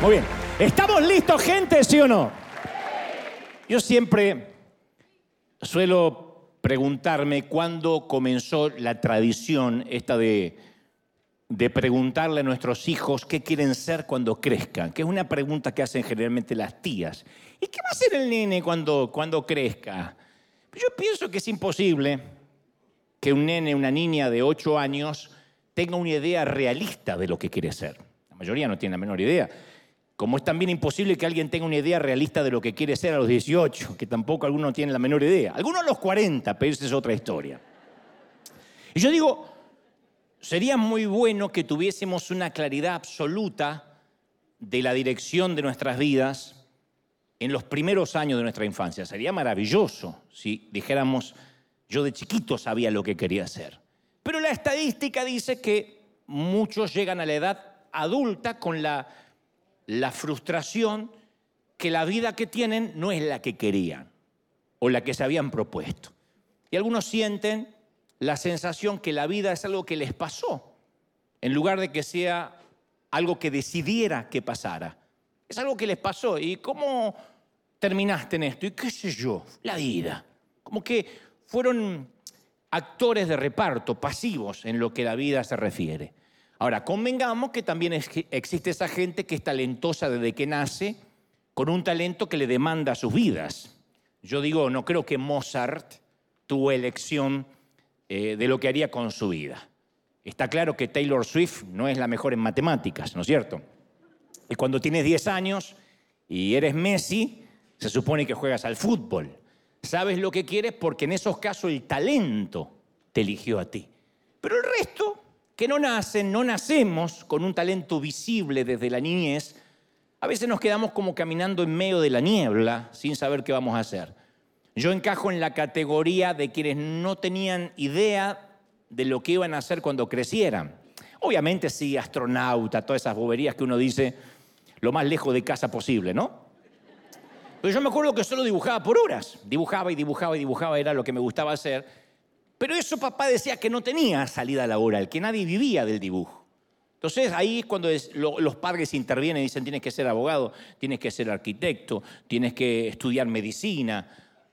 Muy bien. ¿Estamos listos, gente, sí o no? Yo siempre suelo preguntarme cuándo comenzó la tradición esta de, de preguntarle a nuestros hijos qué quieren ser cuando crezcan, que es una pregunta que hacen generalmente las tías. ¿Y qué va a ser el nene cuando, cuando crezca? Yo pienso que es imposible que un nene, una niña de 8 años tenga una idea realista de lo que quiere ser. La mayoría no tiene la menor idea. Como es también imposible que alguien tenga una idea realista de lo que quiere ser a los 18, que tampoco algunos tienen la menor idea. Algunos a los 40, pero esa es otra historia. Y yo digo, sería muy bueno que tuviésemos una claridad absoluta de la dirección de nuestras vidas en los primeros años de nuestra infancia. Sería maravilloso si dijéramos, yo de chiquito sabía lo que quería hacer. Pero la estadística dice que muchos llegan a la edad adulta con la la frustración que la vida que tienen no es la que querían o la que se habían propuesto. Y algunos sienten la sensación que la vida es algo que les pasó, en lugar de que sea algo que decidiera que pasara. Es algo que les pasó. ¿Y cómo terminaste en esto? ¿Y qué sé yo? La vida. Como que fueron actores de reparto, pasivos en lo que la vida se refiere. Ahora, convengamos que también existe esa gente que es talentosa desde que nace, con un talento que le demanda sus vidas. Yo digo, no creo que Mozart tuvo elección eh, de lo que haría con su vida. Está claro que Taylor Swift no es la mejor en matemáticas, ¿no es cierto? Y cuando tienes 10 años y eres Messi, se supone que juegas al fútbol. Sabes lo que quieres porque en esos casos el talento te eligió a ti. Pero el resto que no nacen, no nacemos con un talento visible desde la niñez, a veces nos quedamos como caminando en medio de la niebla sin saber qué vamos a hacer. Yo encajo en la categoría de quienes no tenían idea de lo que iban a hacer cuando crecieran. Obviamente sí, astronauta, todas esas boberías que uno dice lo más lejos de casa posible, ¿no? Pero yo me acuerdo que solo dibujaba por horas. Dibujaba y dibujaba y dibujaba, era lo que me gustaba hacer. Pero eso papá decía que no tenía salida laboral, que nadie vivía del dibujo. Entonces ahí es cuando los padres intervienen y dicen tienes que ser abogado, tienes que ser arquitecto, tienes que estudiar medicina.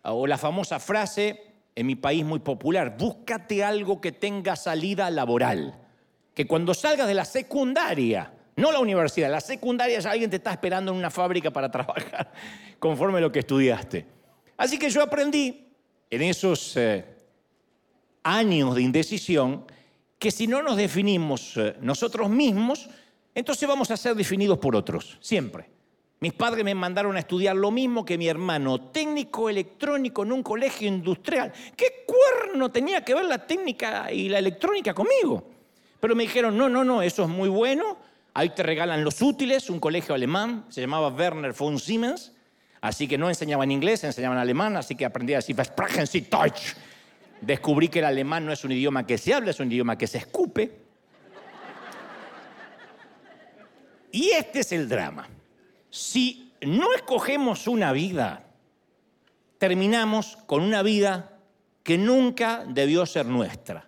O la famosa frase en mi país muy popular, búscate algo que tenga salida laboral. Que cuando salgas de la secundaria, no la universidad, la secundaria ya alguien te está esperando en una fábrica para trabajar conforme lo que estudiaste. Así que yo aprendí en esos... Eh, años de indecisión que si no nos definimos eh, nosotros mismos, entonces vamos a ser definidos por otros, siempre. Mis padres me mandaron a estudiar lo mismo que mi hermano, técnico electrónico en un colegio industrial. ¿Qué cuerno tenía que ver la técnica y la electrónica conmigo? Pero me dijeron, no, no, no, eso es muy bueno, ahí te regalan los útiles, un colegio alemán, se llamaba Werner von Siemens, así que no enseñaban inglés, enseñaban alemán, así que aprendí a decir, Versprechen Sie Deutsch descubrí que el alemán no es un idioma que se habla, es un idioma que se escupe. Y este es el drama. Si no escogemos una vida, terminamos con una vida que nunca debió ser nuestra.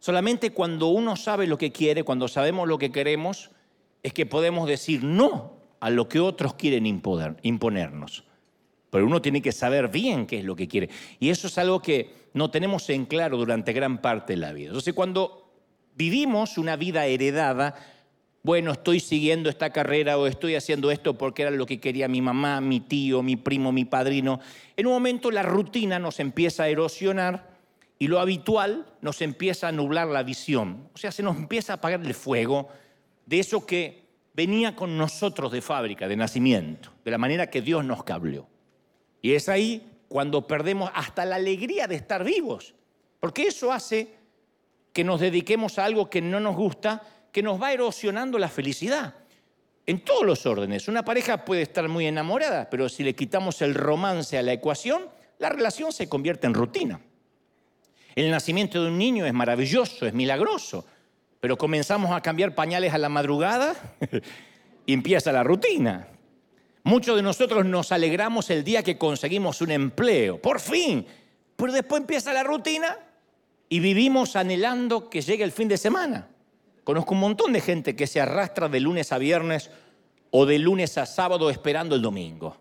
Solamente cuando uno sabe lo que quiere, cuando sabemos lo que queremos, es que podemos decir no a lo que otros quieren imponernos. Pero uno tiene que saber bien qué es lo que quiere. Y eso es algo que no tenemos en claro durante gran parte de la vida. Entonces, cuando vivimos una vida heredada, bueno, estoy siguiendo esta carrera o estoy haciendo esto porque era lo que quería mi mamá, mi tío, mi primo, mi padrino, en un momento la rutina nos empieza a erosionar y lo habitual nos empieza a nublar la visión. O sea, se nos empieza a apagar el fuego de eso que venía con nosotros de fábrica, de nacimiento, de la manera que Dios nos cableó. Y es ahí cuando perdemos hasta la alegría de estar vivos, porque eso hace que nos dediquemos a algo que no nos gusta, que nos va erosionando la felicidad. En todos los órdenes. Una pareja puede estar muy enamorada, pero si le quitamos el romance a la ecuación, la relación se convierte en rutina. El nacimiento de un niño es maravilloso, es milagroso, pero comenzamos a cambiar pañales a la madrugada y empieza la rutina. Muchos de nosotros nos alegramos el día que conseguimos un empleo, por fin, pero después empieza la rutina y vivimos anhelando que llegue el fin de semana. Conozco un montón de gente que se arrastra de lunes a viernes o de lunes a sábado esperando el domingo.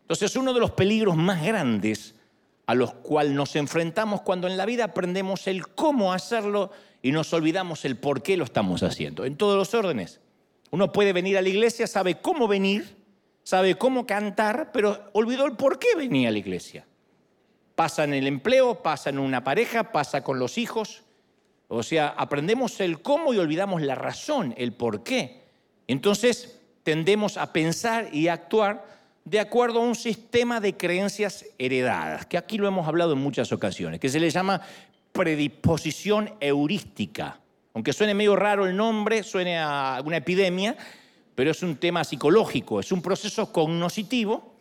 Entonces, uno de los peligros más grandes a los cuales nos enfrentamos cuando en la vida aprendemos el cómo hacerlo y nos olvidamos el por qué lo estamos haciendo, en todos los órdenes. Uno puede venir a la iglesia, sabe cómo venir, sabe cómo cantar, pero olvidó el por qué venía a la iglesia. Pasa en el empleo, pasa en una pareja, pasa con los hijos. O sea, aprendemos el cómo y olvidamos la razón, el por qué. Entonces tendemos a pensar y actuar de acuerdo a un sistema de creencias heredadas, que aquí lo hemos hablado en muchas ocasiones, que se le llama predisposición heurística. Aunque suene medio raro el nombre, suene a una epidemia, pero es un tema psicológico, es un proceso cognoscitivo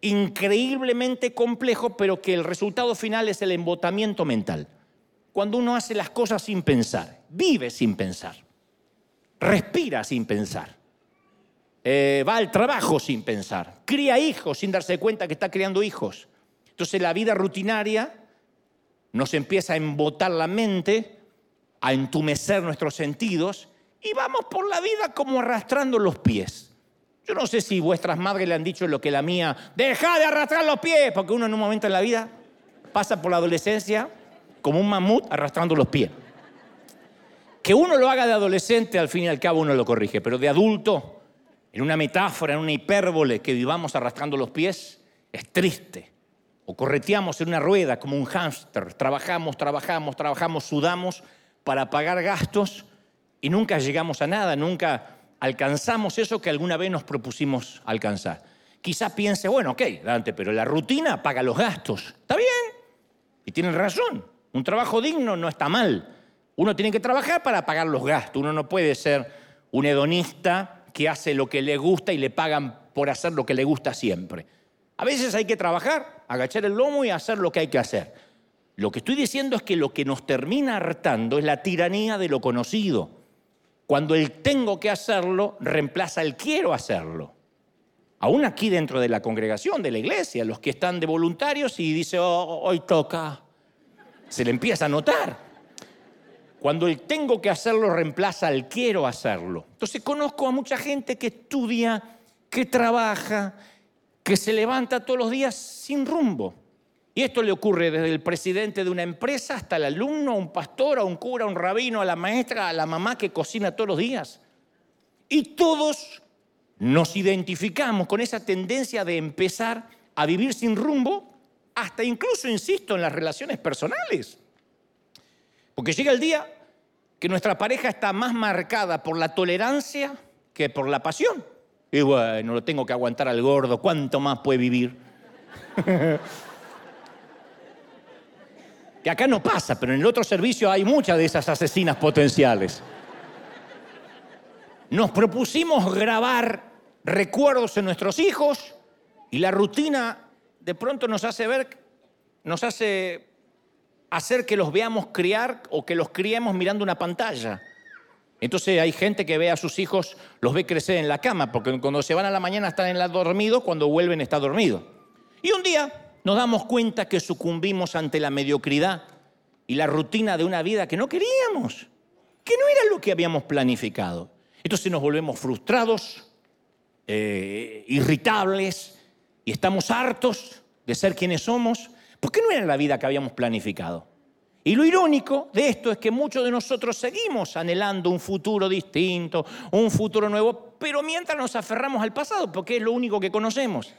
increíblemente complejo, pero que el resultado final es el embotamiento mental. Cuando uno hace las cosas sin pensar, vive sin pensar, respira sin pensar, eh, va al trabajo sin pensar, cría hijos sin darse cuenta que está criando hijos. Entonces la vida rutinaria nos empieza a embotar la mente, a entumecer nuestros sentidos y vamos por la vida como arrastrando los pies. Yo no sé si vuestras madres le han dicho lo que la mía, deja de arrastrar los pies, porque uno en un momento en la vida pasa por la adolescencia como un mamut arrastrando los pies. Que uno lo haga de adolescente, al fin y al cabo uno lo corrige, pero de adulto, en una metáfora, en una hipérbole, que vivamos arrastrando los pies, es triste. O correteamos en una rueda como un hámster, trabajamos, trabajamos, trabajamos, sudamos para pagar gastos y nunca llegamos a nada, nunca alcanzamos eso que alguna vez nos propusimos alcanzar. Quizá piense, bueno, ok, Dante, pero la rutina paga los gastos. Está bien. Y tienen razón. Un trabajo digno no está mal. Uno tiene que trabajar para pagar los gastos. Uno no puede ser un hedonista que hace lo que le gusta y le pagan por hacer lo que le gusta siempre. A veces hay que trabajar, agachar el lomo y hacer lo que hay que hacer. Lo que estoy diciendo es que lo que nos termina hartando es la tiranía de lo conocido cuando el tengo que hacerlo reemplaza el quiero hacerlo. Aún aquí dentro de la congregación, de la iglesia, los que están de voluntarios y dice, oh, hoy toca, se le empieza a notar. Cuando el tengo que hacerlo reemplaza el quiero hacerlo. Entonces conozco a mucha gente que estudia, que trabaja, que se levanta todos los días sin rumbo. Y esto le ocurre desde el presidente de una empresa hasta el alumno, un pastor, a un cura, a un rabino, a la maestra, a la mamá que cocina todos los días. Y todos nos identificamos con esa tendencia de empezar a vivir sin rumbo, hasta incluso, insisto, en las relaciones personales. Porque llega el día que nuestra pareja está más marcada por la tolerancia que por la pasión. Y bueno, lo tengo que aguantar al gordo, ¿cuánto más puede vivir? que acá no pasa, pero en el otro servicio hay muchas de esas asesinas potenciales. Nos propusimos grabar recuerdos en nuestros hijos y la rutina de pronto nos hace ver, nos hace hacer que los veamos criar o que los criemos mirando una pantalla. Entonces hay gente que ve a sus hijos, los ve crecer en la cama, porque cuando se van a la mañana están en la dormido, cuando vuelven está dormido. Y un día nos damos cuenta que sucumbimos ante la mediocridad y la rutina de una vida que no queríamos, que no era lo que habíamos planificado. Entonces nos volvemos frustrados, eh, irritables y estamos hartos de ser quienes somos, porque no era la vida que habíamos planificado. Y lo irónico de esto es que muchos de nosotros seguimos anhelando un futuro distinto, un futuro nuevo, pero mientras nos aferramos al pasado, porque es lo único que conocemos.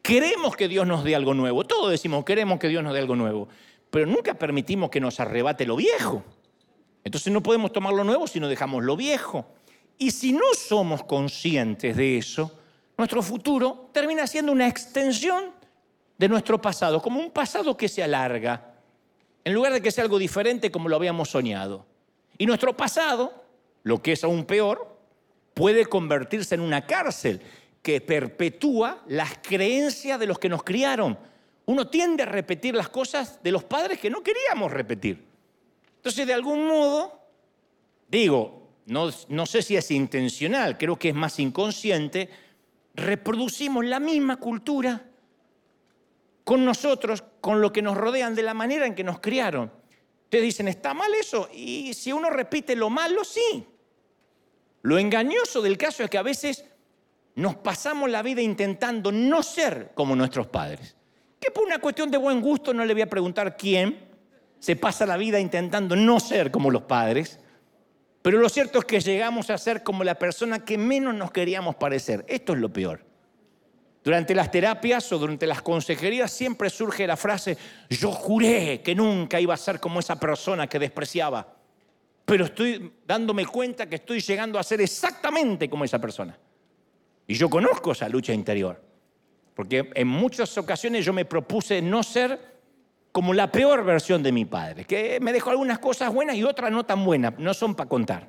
Queremos que Dios nos dé algo nuevo. Todos decimos, queremos que Dios nos dé algo nuevo. Pero nunca permitimos que nos arrebate lo viejo. Entonces no podemos tomar lo nuevo si no dejamos lo viejo. Y si no somos conscientes de eso, nuestro futuro termina siendo una extensión de nuestro pasado, como un pasado que se alarga, en lugar de que sea algo diferente como lo habíamos soñado. Y nuestro pasado, lo que es aún peor, puede convertirse en una cárcel que perpetúa las creencias de los que nos criaron. Uno tiende a repetir las cosas de los padres que no queríamos repetir. Entonces, de algún modo, digo, no, sé si es intencional, creo que es más inconsciente, reproducimos la misma cultura con nosotros, con lo que nos rodean, de la manera en que nos criaron. Ustedes dicen, ¿está mal eso? Y si uno repite lo malo, sí. Lo engañoso del caso es que a veces nos pasamos la vida intentando no ser como nuestros padres. Que por una cuestión de buen gusto no le voy a preguntar quién se pasa la vida intentando no ser como los padres, pero lo cierto es que llegamos a ser como la persona que menos nos queríamos parecer. Esto es lo peor. Durante las terapias o durante las consejerías siempre surge la frase, yo juré que nunca iba a ser como esa persona que despreciaba, pero estoy dándome cuenta que estoy llegando a ser exactamente como esa persona. Y yo conozco esa lucha interior, porque en muchas ocasiones yo me propuse no ser como la peor versión de mi padre, que me dejó algunas cosas buenas y otras no tan buenas, no son para contar.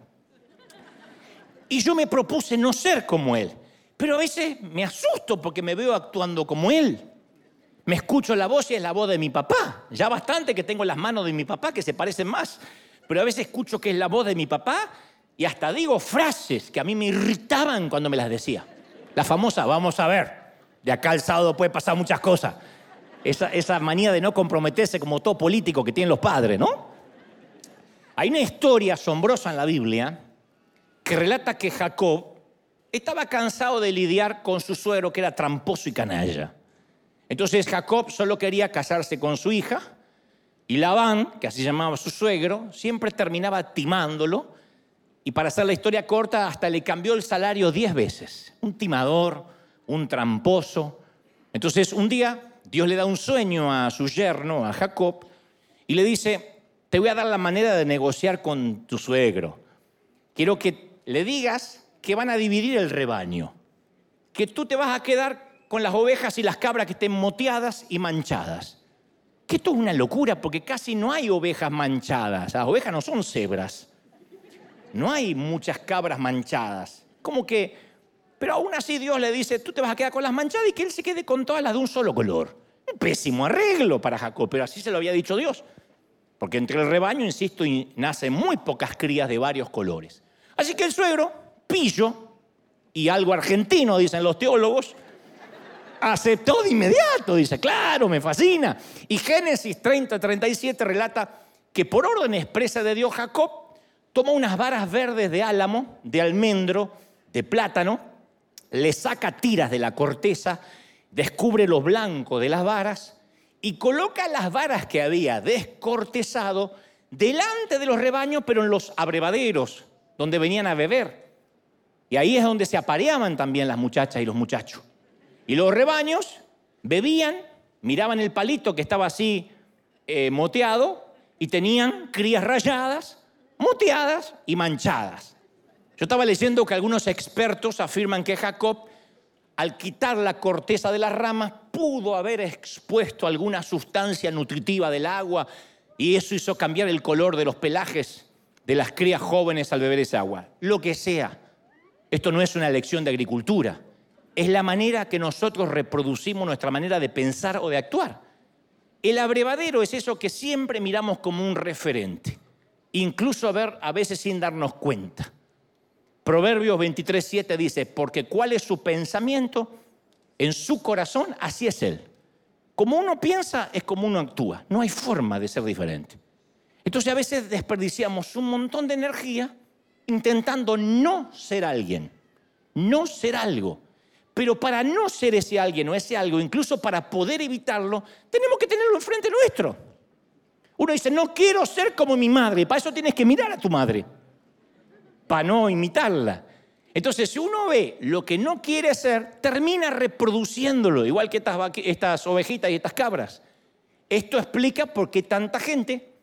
Y yo me propuse no ser como él, pero a veces me asusto porque me veo actuando como él. Me escucho la voz y es la voz de mi papá. Ya bastante que tengo las manos de mi papá que se parecen más, pero a veces escucho que es la voz de mi papá y hasta digo frases que a mí me irritaban cuando me las decía. La famosa, vamos a ver, de acá al sábado puede pasar muchas cosas. Esa, manía de no comprometerse como todo político que tienen los padres, ¿no? Hay una historia asombrosa en la Biblia que relata que Jacob estaba cansado de lidiar con su suegro que era tramposo y canalla. Entonces Jacob solo quería casarse con su hija y Labán, que así llamaba su suegro, siempre terminaba timándolo y para hacer la historia corta hasta le cambió el salario diez veces. Un timador, un tramposo. Entonces un día Dios le da un sueño a su yerno, a Jacob, y le dice, te voy a dar la manera de negociar con tu suegro. Quiero que le digas que van a dividir el rebaño, que tú te vas a quedar con las ovejas y las cabras que estén moteadas y manchadas. Que esto es una locura porque casi no hay ovejas manchadas. Las ovejas no son cebras. No hay muchas cabras manchadas. Como que pero aún así Dios le dice, tú te vas a quedar con las manchadas y que él se quede con todas las de un solo color. Un pésimo arreglo para Jacob, pero así se lo había dicho Dios. Porque entre el rebaño, insisto, nacen muy pocas crías de varios colores. Así que el suegro, pillo, y algo argentino, dicen los teólogos, aceptó de inmediato, dice, claro, me fascina. Y Génesis 30, 37 relata que por orden expresa de Dios, Jacob toma unas varas verdes de álamo, de almendro, de plátano, le saca tiras de la corteza, descubre lo blanco de las varas y coloca las varas que había descortezado delante de los rebaños, pero en los abrevaderos, donde venían a beber. Y ahí es donde se apareaban también las muchachas y los muchachos. Y los rebaños bebían, miraban el palito que estaba así eh, moteado y tenían crías rayadas, moteadas y manchadas. Yo estaba leyendo que algunos expertos afirman que Jacob, al quitar la corteza de las ramas, pudo haber expuesto alguna sustancia nutritiva del agua y eso hizo cambiar el color de los pelajes de las crías jóvenes al beber esa agua. Lo que sea. Esto no es una lección de agricultura. Es la manera que nosotros reproducimos nuestra manera de pensar o de actuar. El abrevadero es eso que siempre miramos como un referente, incluso a a veces sin darnos cuenta. Proverbios 23, 7 dice, porque cuál es su pensamiento en su corazón, así es él. Como uno piensa, es como uno actúa. No hay forma de ser diferente. Entonces a veces desperdiciamos un montón de energía intentando no ser alguien, no ser algo. Pero para no ser ese alguien o ese algo, incluso para poder evitarlo, tenemos que tenerlo enfrente nuestro. Uno dice, no quiero ser como mi madre, para eso tienes que mirar a tu madre para no imitarla. Entonces, si uno ve lo que no quiere ser, termina reproduciéndolo, igual que estas, ovejitas y estas cabras. Esto explica por qué tanta gente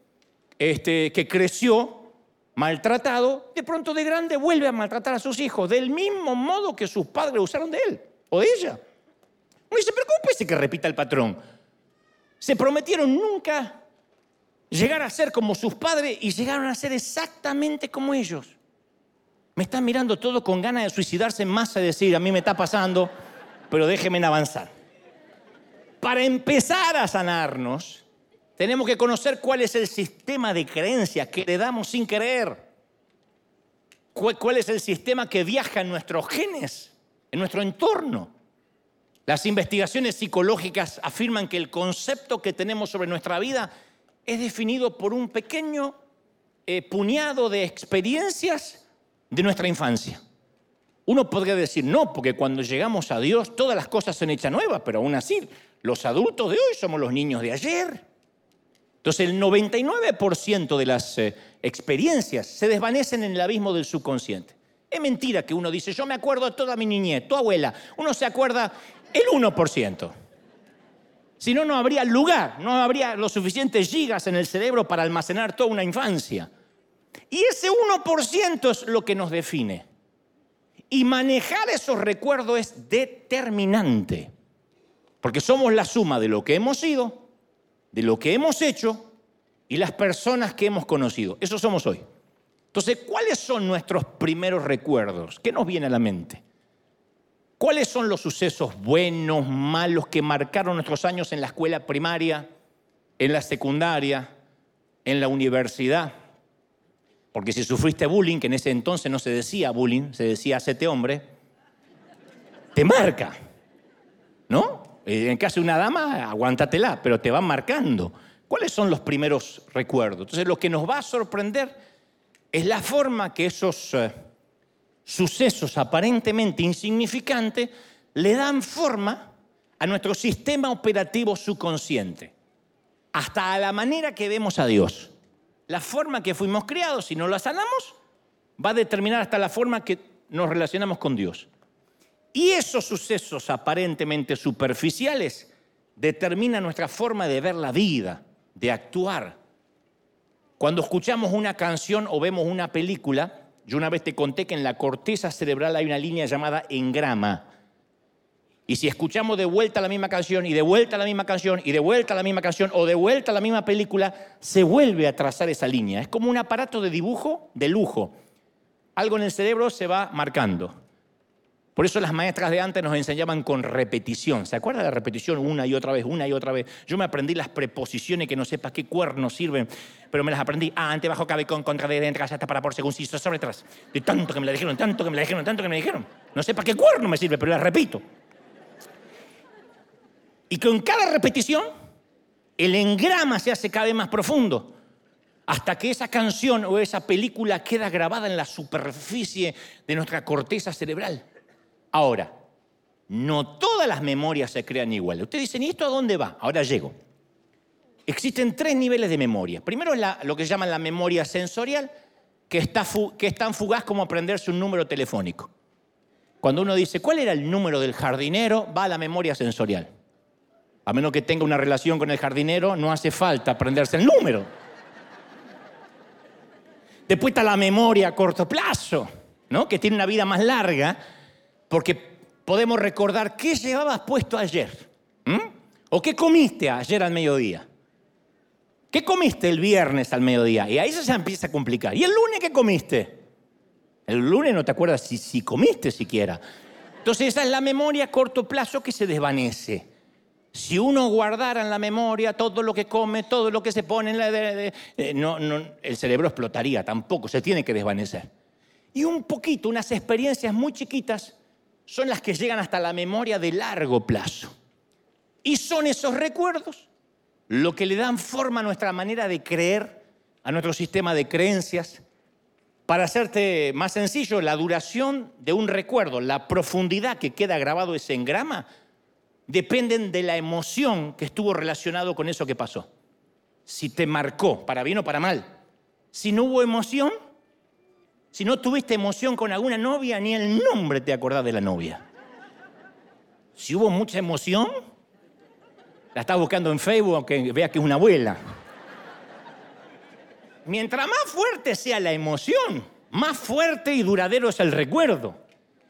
este, que creció maltratado, de pronto de grande vuelve a maltratar a sus hijos, del mismo modo que sus padres usaron de él o de ella. Uno dice, pero ¿cómo puede ser que repita el patrón? Se prometieron nunca llegar a ser como sus padres y llegaron a ser exactamente como ellos. Me están mirando todo con ganas de suicidarse en masa y decir, a mí me está pasando, pero déjenme avanzar. Para empezar a sanarnos, tenemos que conocer cuál es el sistema de creencias que le damos sin creer. ¿Cuál es el sistema que viaja en nuestros genes, en nuestro entorno? Las investigaciones psicológicas afirman que el concepto que tenemos sobre nuestra vida es definido por un pequeño eh, puñado de experiencias de nuestra infancia. Uno podría decir, no, porque cuando llegamos a Dios todas las cosas son hechas nuevas, pero aún así, los adultos de hoy somos los niños de ayer. Entonces, el 99% de las eh, experiencias se desvanecen en el abismo del subconsciente. Es mentira que uno dice, yo me acuerdo de toda mi niñez, tu abuela. Uno se acuerda el 1%. Si no, no habría lugar, no habría los suficientes gigas en el cerebro para almacenar toda una infancia. Y ese 1% es lo que nos define. Y manejar esos recuerdos es determinante, porque somos la suma de lo que hemos sido, de lo que hemos hecho y las personas que hemos conocido. Eso somos hoy. Entonces, ¿cuáles son nuestros primeros recuerdos? ¿Qué nos viene a la mente? ¿Cuáles son los sucesos buenos, malos que marcaron nuestros años en la escuela primaria, en la secundaria, en la universidad? Porque si sufriste bullying, que en ese entonces no se decía bullying, se decía hacete hombre, te marca. ¿No? En caso de una dama, aguántatela, pero te van marcando. ¿Cuáles son los primeros recuerdos? Entonces, lo que nos va a sorprender es la forma que esos eh, sucesos aparentemente insignificantes le dan forma a nuestro sistema operativo subconsciente, hasta a la manera que vemos a Dios la forma que fuimos criados, si no la sanamos, va a determinar hasta la forma que nos relacionamos con Dios. Y esos sucesos aparentemente superficiales determinan nuestra forma de ver la vida, de actuar. Cuando escuchamos una canción o vemos una película, yo una vez te conté que en la corteza cerebral hay una línea llamada engrama. Y si escuchamos de vuelta la misma canción y de vuelta la misma canción y de vuelta la misma canción o de vuelta la misma película, se vuelve a trazar esa línea. Es como un aparato de dibujo de lujo. Algo en el cerebro se va marcando. Por eso las maestras de antes nos enseñaban con repetición. ¿Se acuerda de la repetición una y otra vez, una y otra vez? Yo me aprendí las preposiciones que no sepa qué cuernos sirven, pero me las aprendí. Ah, ante, bajo, cabe, con, contra, de, entre, hasta, para, por, según, si, sobre, tras. De tanto que me la dijeron, tanto que me la dijeron, tanto que me la dijeron. No sepa qué cuerno me sirve, pero las repito. Y con cada repetición, el engrama se hace cada vez más profundo, hasta que esa canción o esa película queda grabada en la superficie de nuestra corteza cerebral. Ahora, no todas las memorias se crean iguales. Ustedes dicen, ¿y esto a dónde va? Ahora llego. Existen tres niveles de memoria. Primero es lo que se llama la memoria sensorial, que, está que es tan fugaz como aprenderse un número telefónico. Cuando uno dice, ¿cuál era el número del jardinero? Va a la memoria sensorial. A menos que tenga una relación con el jardinero, no hace falta aprenderse el número. Después está la memoria a corto plazo, ¿no? que tiene una vida más larga, porque podemos recordar qué llevabas puesto ayer. ¿O qué comiste ayer al mediodía? ¿Qué comiste el viernes al mediodía? Y ahí se empieza a complicar. ¿Y el lunes qué comiste? El lunes no te acuerdas si, si comiste siquiera. Entonces esa es la memoria a corto plazo que se desvanece. Si uno guardara en la memoria todo lo que come, todo lo que se pone en la... Eh, no, el cerebro explotaría, tampoco, se tiene que desvanecer. Y un poquito, unas experiencias muy chiquitas, son las que llegan hasta la memoria de largo plazo. Y son esos recuerdos lo que le dan forma a nuestra manera de creer, a nuestro sistema de creencias. Para hacerte más sencillo, la duración de un recuerdo, la profundidad que queda grabado ese engrama, dependen de la emoción que estuvo relacionado con eso que pasó. Si te marcó, para bien o para mal. Si no hubo emoción, si no tuviste emoción con alguna novia, ni el nombre te acordás de la novia. Si hubo mucha emoción, la estás buscando en Facebook aunque veas que es una abuela. Mientras más fuerte sea la emoción, más fuerte y duradero es el recuerdo.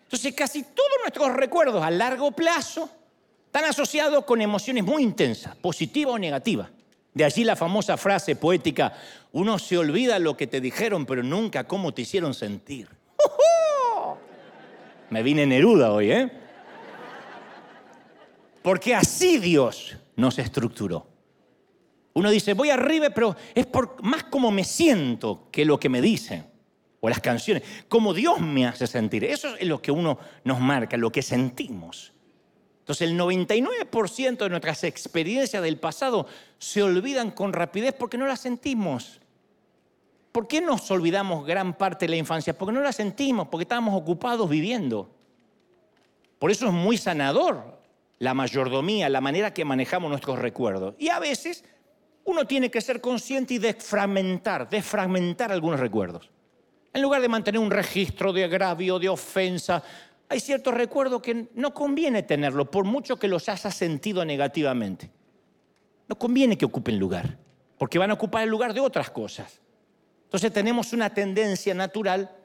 Entonces casi todos nuestros recuerdos a largo plazo están asociados con emociones muy intensas, positiva o negativa. De allí la famosa frase poética, uno se olvida lo que te dijeron, pero nunca cómo te hicieron sentir. Me vine Neruda hoy, ¿eh? Porque así Dios nos estructuró. Uno dice, voy arriba, pero es por más como me siento que lo que me dicen. O las canciones, como Dios me hace sentir. Eso es lo que uno nos marca, lo que sentimos. Entonces el 99% de nuestras experiencias del pasado se olvidan con rapidez porque no las sentimos. ¿Por qué nos olvidamos gran parte de la infancia? Porque no la sentimos, porque estábamos ocupados viviendo. Por eso es muy sanador la mayordomía, la manera que manejamos nuestros recuerdos. Y a veces uno tiene que ser consciente y desfragmentar, desfragmentar algunos recuerdos. En lugar de mantener un registro de agravio, de ofensa, hay ciertos recuerdos que no conviene tenerlos, por mucho que los hayas sentido negativamente. No conviene que ocupen lugar, porque van a ocupar el lugar de otras cosas. Entonces tenemos una tendencia natural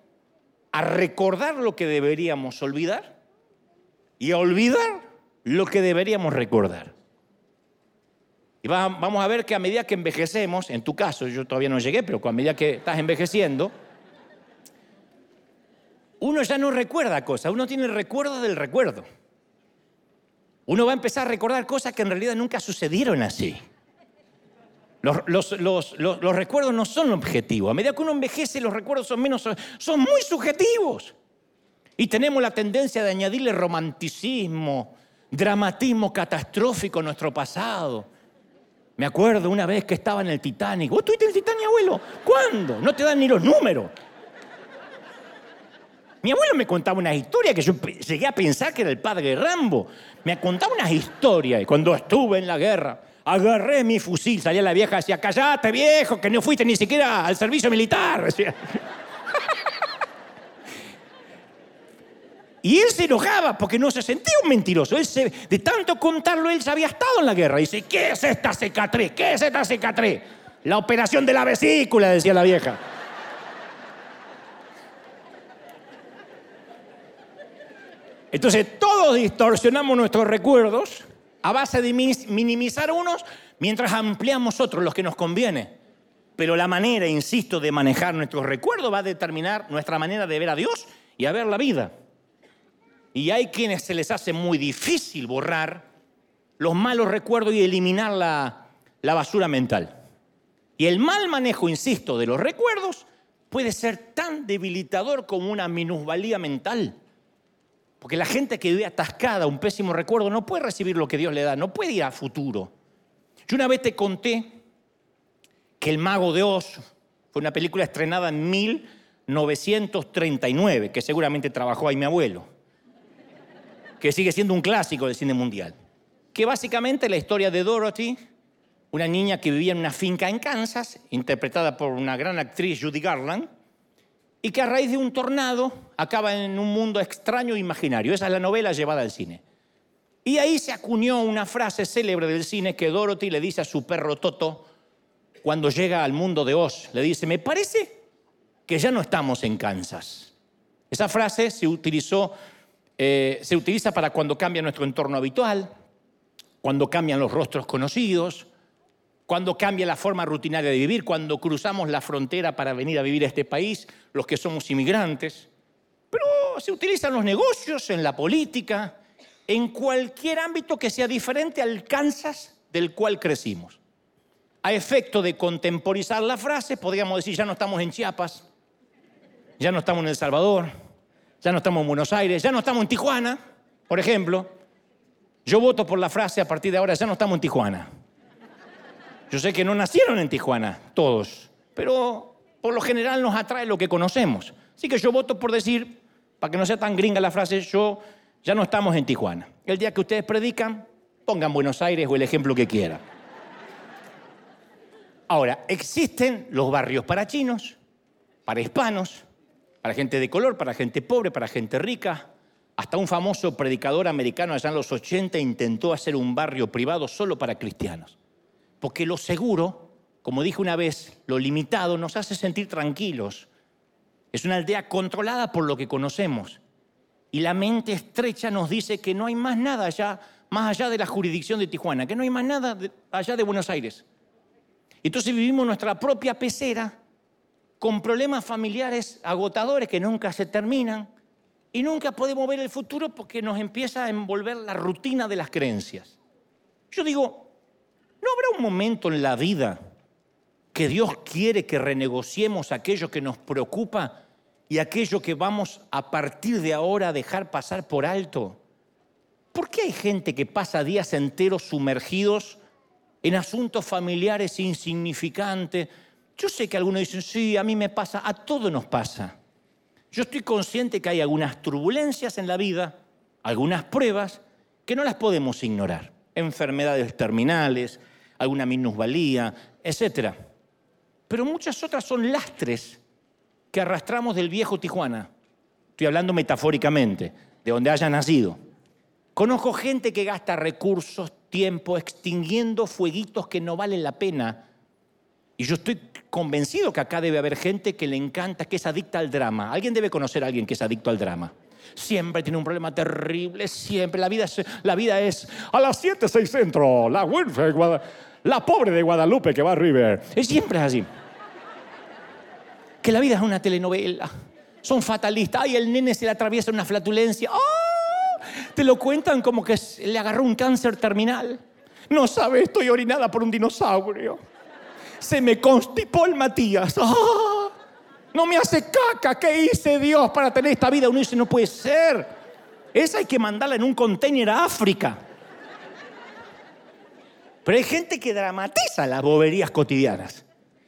a recordar lo que deberíamos olvidar y a olvidar lo que deberíamos recordar. Y vamos a ver que a medida que envejecemos, en tu caso, yo todavía no llegué, pero a medida que estás envejeciendo, uno ya no recuerda cosas, uno tiene recuerdo del recuerdo. Uno va a empezar a recordar cosas que en realidad nunca sucedieron así. Los, recuerdos no son objetivos. A medida que uno envejece, los recuerdos son menos, son muy subjetivos. Y tenemos la tendencia de añadirle romanticismo, dramatismo catastrófico a nuestro pasado. Me acuerdo una vez que estaba en el Titanic. ¿Vos estuviste en el Titanic, abuelo? ¿Cuándo? No te dan ni los números. Mi abuelo me contaba una historia que yo llegué a pensar que era el padre Rambo. Me contaba unas historias y cuando estuve en la guerra, agarré mi fusil, salía la vieja y decía, callate viejo, que no fuiste ni siquiera al servicio militar. Y él se enojaba porque no se sentía un mentiroso. Él de tanto contarlo, él se había estado en la guerra. Y dice, ¿qué es esta cicatriz? ¿Qué es esta cicatriz? La operación de la vesícula, decía la vieja. Entonces todos distorsionamos nuestros recuerdos a base de minimizar unos mientras ampliamos otros, los que nos conviene. Pero la manera, insisto, de manejar nuestros recuerdos va a determinar nuestra manera de ver a Dios y a ver la vida. Y hay quienes se les hace muy difícil borrar los malos recuerdos y eliminar la, la basura mental. Y el mal manejo, insisto, de los recuerdos puede ser tan debilitador como una minusvalía mental. Porque la gente que vive atascada, un pésimo recuerdo, no puede recibir lo que Dios le da, no puede ir a futuro. Yo una vez te conté que El Mago de Oz fue una película estrenada en 1939, que seguramente trabajó ahí mi abuelo, que sigue siendo un clásico del cine mundial. Que básicamente la historia de Dorothy, una niña que vivía en una finca en Kansas, interpretada por una gran actriz, Judy Garland, y que a raíz de un tornado acaba en un mundo extraño e imaginario. Esa es la novela llevada al cine. Y ahí se acuñó una frase célebre del cine que Dorothy le dice a su perro Toto cuando llega al mundo de Oz. Le dice, me parece que ya no estamos en Kansas. Esa frase se eh, utiliza para cuando cambia nuestro entorno habitual, cuando cambian los rostros conocidos, cuando cambia la forma rutinaria de vivir, cuando cruzamos la frontera para venir a vivir a este país, los que somos inmigrantes. Pero se utiliza en los negocios, en la política, en cualquier ámbito que sea diferente al Kansas del cual crecimos. A efecto de contemporizar la frase, podríamos decir, ya no estamos en Chiapas, ya no estamos en El Salvador, ya no estamos en Buenos Aires, ya no estamos en Tijuana, por ejemplo. Yo voto por la frase a partir de ahora, ya no estamos en Tijuana. Yo sé que no nacieron en Tijuana, todos, pero por lo general nos atrae lo que conocemos. Así que yo voto por decir, para que no sea tan gringa la frase, yo ya no estamos en Tijuana. El día que ustedes predican, pongan Buenos Aires o el ejemplo que quieran. Ahora, existen los barrios para chinos, para hispanos, para gente de color, para gente pobre, para gente rica. Hasta un famoso predicador americano allá en los 80 intentó hacer un barrio privado solo para cristianos. Porque lo seguro, como dije una vez, lo limitado nos hace sentir tranquilos. Es una aldea controlada por lo que conocemos. Y la mente estrecha nos dice que no hay más nada allá, más allá de la jurisdicción de Tijuana, que no hay más nada allá de Buenos Aires. Entonces vivimos nuestra propia pecera con problemas familiares agotadores que nunca se terminan y nunca podemos ver el futuro porque nos empieza a envolver la rutina de las creencias. Yo digo, ¿No habrá un momento en la vida que Dios quiere que renegociemos aquello que nos preocupa y aquello que vamos a partir de ahora a dejar pasar por alto? ¿Por qué hay gente que pasa días enteros sumergidos en asuntos familiares insignificantes? Yo sé que algunos dicen, sí, a mí me pasa, a todos nos pasa. Yo estoy consciente que hay algunas turbulencias en la vida, algunas pruebas que no las podemos ignorar. Enfermedades terminales, alguna minusvalía, etc. Pero muchas otras son lastres que arrastramos del viejo Tijuana. Estoy hablando metafóricamente, de donde haya nacido. Conozco gente que gasta recursos, tiempo, extinguiendo fueguitos que no valen la pena. Y yo estoy convencido que acá debe haber gente que le encanta, que es adicta al drama. Alguien debe conocer a alguien que es adicto al drama. Siempre tiene un problema terrible, siempre. La vida es, la vida es a las 7, 6 centro, la Winfrey, la pobre de Guadalupe que va a River. Es siempre así. Que la vida es una telenovela. Son fatalistas. Ay, el nene se le atraviesa una flatulencia. ¡Oh! Te lo cuentan como que le agarró un cáncer terminal. No sabe, estoy orinada por un dinosaurio. Se me constipó el Matías. ¡Oh! No me hace caca. ¿Qué hice Dios para tener esta vida? Uno no puede ser. Esa hay que mandarla en un container a África. Pero hay gente que dramatiza las boberías cotidianas.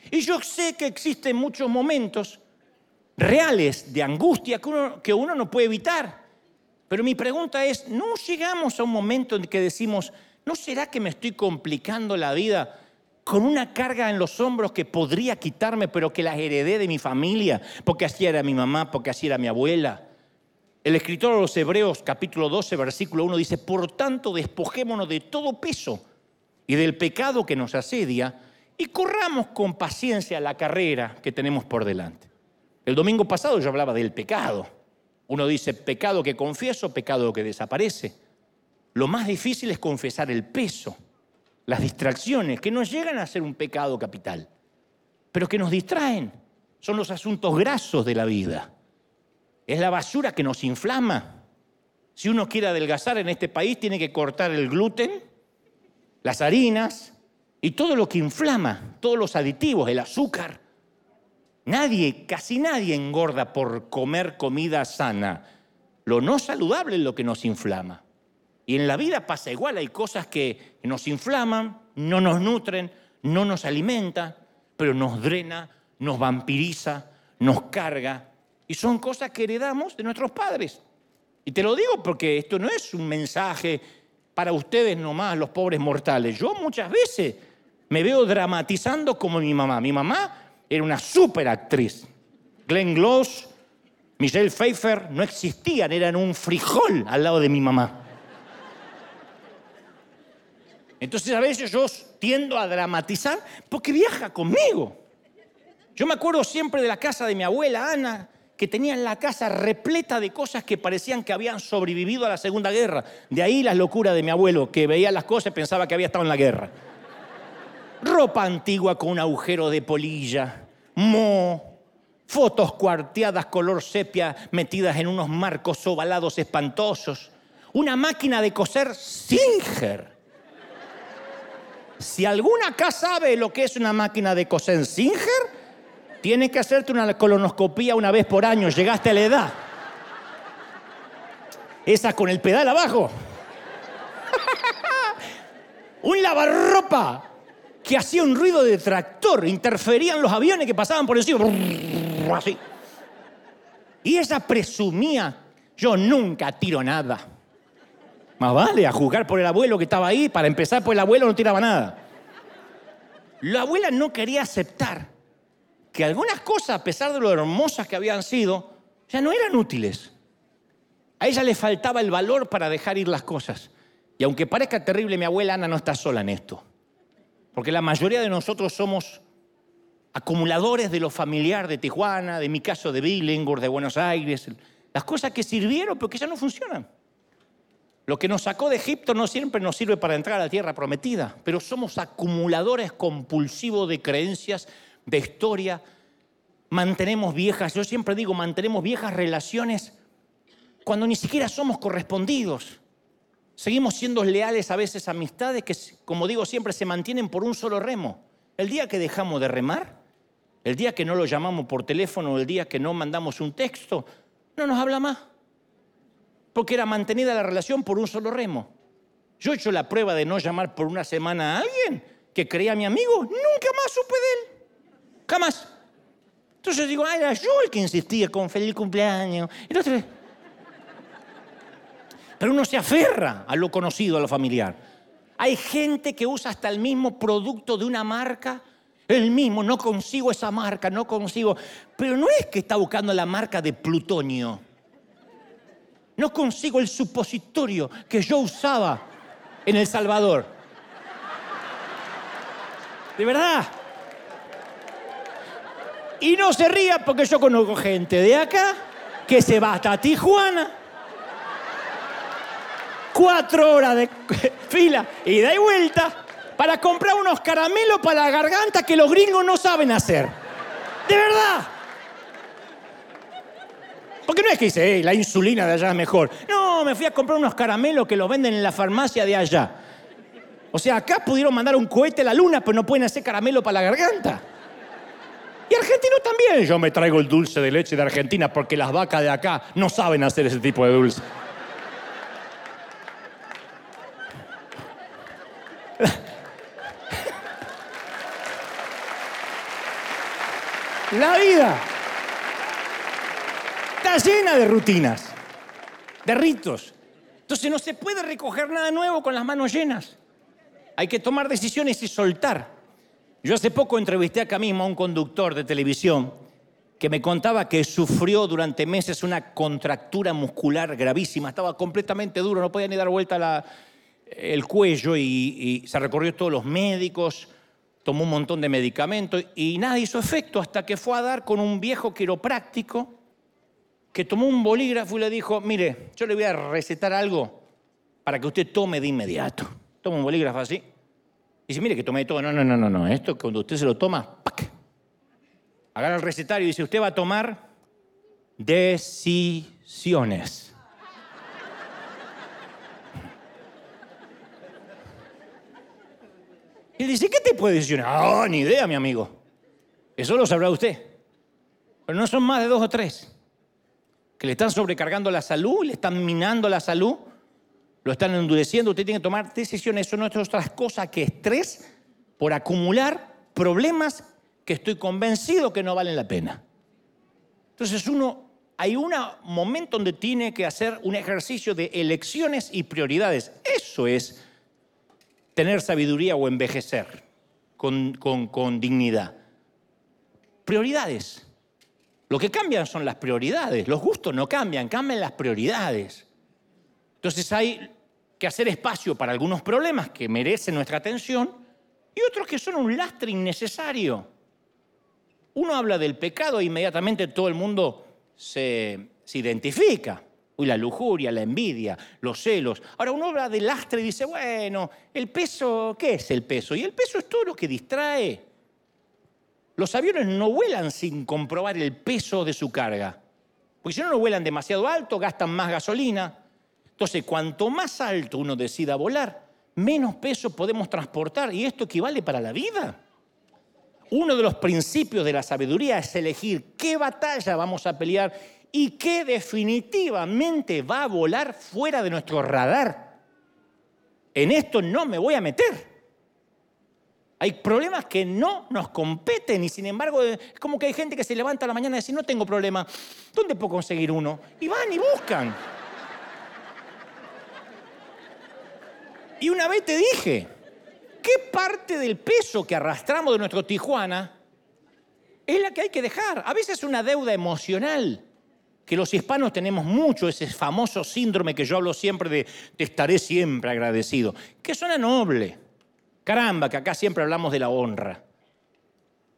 Y yo sé que existen muchos momentos reales de angustia que uno, que uno no puede evitar. Pero mi pregunta es, ¿no llegamos a un momento en que decimos, ¿no será que me estoy complicando la vida con una carga en los hombros que podría quitarme, pero que las heredé de mi familia, porque así era mi mamá, porque así era mi abuela. El escritor de los Hebreos, capítulo 12, versículo 1, dice, por tanto, despojémonos de todo peso y del pecado que nos asedia y corramos con paciencia la carrera que tenemos por delante. El domingo pasado yo hablaba del pecado. Uno dice, pecado que confieso, pecado que desaparece. Lo más difícil es confesar el peso las distracciones, que no llegan a ser un pecado capital, pero que nos distraen. Son los asuntos grasos de la vida. Es la basura que nos inflama. Si uno quiere adelgazar en este país, tiene que cortar el gluten, las harinas y todo lo que inflama, todos los aditivos, el azúcar. Nadie, casi nadie engorda por comer comida sana. Lo no saludable es lo que nos inflama. Y en la vida pasa igual, hay cosas que nos inflaman, no nos nutren, no nos alimentan, pero nos drena, nos vampiriza, nos carga. Y son cosas que heredamos de nuestros padres. Y te lo digo porque esto no es un mensaje para ustedes nomás, los pobres mortales. Yo muchas veces me veo dramatizando como mi mamá. Mi mamá era una súper actriz. Glenn Gloss, Michelle Pfeiffer no existían, eran un frijol al lado de mi mamá. Entonces a veces yo tiendo a dramatizar porque viaja conmigo. Yo me acuerdo siempre de la casa de mi abuela Ana, que tenía la casa repleta de cosas que parecían que habían sobrevivido a la Segunda Guerra. De ahí la locura de mi abuelo, que veía las cosas y pensaba que había estado en la guerra. Ropa antigua con un agujero de polilla, mo, fotos cuarteadas color sepia metidas en unos marcos ovalados espantosos, una máquina de coser Singer si alguna acá sabe lo que es una máquina de coser Singer, tienes que hacerte una colonoscopía una vez por año, llegaste a la edad. Esa con el pedal abajo. un lavarropa que hacía un ruido de tractor, interferían los aviones que pasaban por encima. Así. Y esa presumía, yo nunca tiro nada. Más vale a juzgar por el abuelo que estaba ahí. Para empezar, pues el abuelo no tiraba nada. La abuela no quería aceptar que algunas cosas, a pesar de lo hermosas que habían sido, ya no eran útiles. A ella le faltaba el valor para dejar ir las cosas. Y aunque parezca terrible, mi abuela Ana no está sola en esto. Porque la mayoría de nosotros somos acumuladores de lo familiar de Tijuana, de mi caso de Billingham, de Buenos Aires, las cosas que sirvieron pero que ya no funcionan. Lo que nos sacó de Egipto no siempre nos sirve para entrar a la tierra prometida, pero somos acumuladores compulsivos de creencias, de historia. Mantenemos viejas, yo siempre digo, mantenemos viejas relaciones cuando ni siquiera somos correspondidos. Seguimos siendo leales a veces amistades que, como digo siempre, se mantienen por un solo remo. El día que dejamos de remar, el día que no lo llamamos por teléfono, el día que no mandamos un texto, no nos habla más. porque era mantenida la relación por un solo remo. Yo he hecho la prueba de no llamar por una semana a alguien que creía mi amigo, nunca más supe de él. Jamás. Entonces digo, ah, era yo el que insistía con feliz cumpleaños. Pero uno se aferra a lo conocido, a lo familiar. Hay gente que usa hasta el mismo producto de una marca, el mismo, no consigo esa marca, no consigo. Pero no es que está buscando la marca de plutonio. No consigo el supositorio que yo usaba en El Salvador. De verdad. Y no se ría porque yo conozco gente de acá que se va hasta Tijuana. Cuatro horas de fila, ida y vuelta, para comprar unos caramelos para la garganta que los gringos no saben hacer. De verdad. Porque no es que dice, la insulina de allá es mejor. No, me fui a comprar unos caramelos que los venden en la farmacia de allá. O sea, acá pudieron mandar un cohete a la luna, pero no pueden hacer caramelo para la garganta. Y argentino también. Yo me traigo el dulce de leche de Argentina porque las vacas de acá no saben hacer ese tipo de dulce. La vida está llena de rutinas, de ritos. Entonces no se puede recoger nada nuevo con las manos llenas. Hay que tomar decisiones y soltar. Yo hace poco entrevisté acá mismo a un conductor de televisión que me contaba que sufrió durante meses una contractura muscular gravísima. Estaba completamente duro, no podía ni dar vuelta el cuello y, y se recorrió todos los médicos, tomó un montón de medicamentos y nada hizo efecto hasta que fue a dar con un viejo quiropráctico que tomó un bolígrafo y le dijo, mire, yo le voy a recetar algo para que usted tome de inmediato. Toma un bolígrafo así. Dice, mire que tomé todo. No, no, no, no, no. Esto cuando usted se lo toma, ¡pac! Agarra el recetario y dice, usted va a tomar decisiones. Y dice, ¿qué tipo de decisiones? Ah, ni idea, mi amigo. Eso lo sabrá usted. Pero no son más de dos o tres. Que le están sobrecargando la salud, le están minando la salud lo están endureciendo, usted tiene que tomar decisiones, eso no es otra cosa que estrés por acumular problemas que estoy convencido que no valen la pena. Entonces uno, hay un momento donde tiene que hacer un ejercicio de elecciones y prioridades. Eso es tener sabiduría o envejecer con, con dignidad. Prioridades. Lo que cambian son las prioridades. Los gustos no cambian, cambian las prioridades. Entonces hay que hacer espacio para algunos problemas que merecen nuestra atención y otros que son un lastre innecesario. Uno habla del pecado e inmediatamente todo el mundo se, identifica. Uy, la lujuria, la envidia, los celos. Ahora uno habla del lastre y dice, bueno, el peso, ¿qué es el peso? Y el peso es todo lo que distrae. Los aviones no vuelan sin comprobar el peso de su carga. Porque si no, no vuelan demasiado alto, gastan más gasolina. Entonces, cuanto más alto uno decida volar, menos peso podemos transportar y esto equivale para la vida. Uno de los principios de la sabiduría es elegir qué batalla vamos a pelear y qué definitivamente va a volar fuera de nuestro radar. En esto no me voy a meter. Hay problemas que no nos competen y sin embargo es como que hay gente que se levanta a la mañana y dice, no tengo problema, ¿dónde puedo conseguir uno? Y van y buscan. Y una vez te dije, ¿qué parte del peso que arrastramos de nuestro Tijuana es la que hay que dejar? A veces es una deuda emocional, que los hispanos tenemos mucho, ese famoso síndrome que yo hablo siempre de te estaré siempre agradecido, que suena noble. Caramba, que acá siempre hablamos de la honra.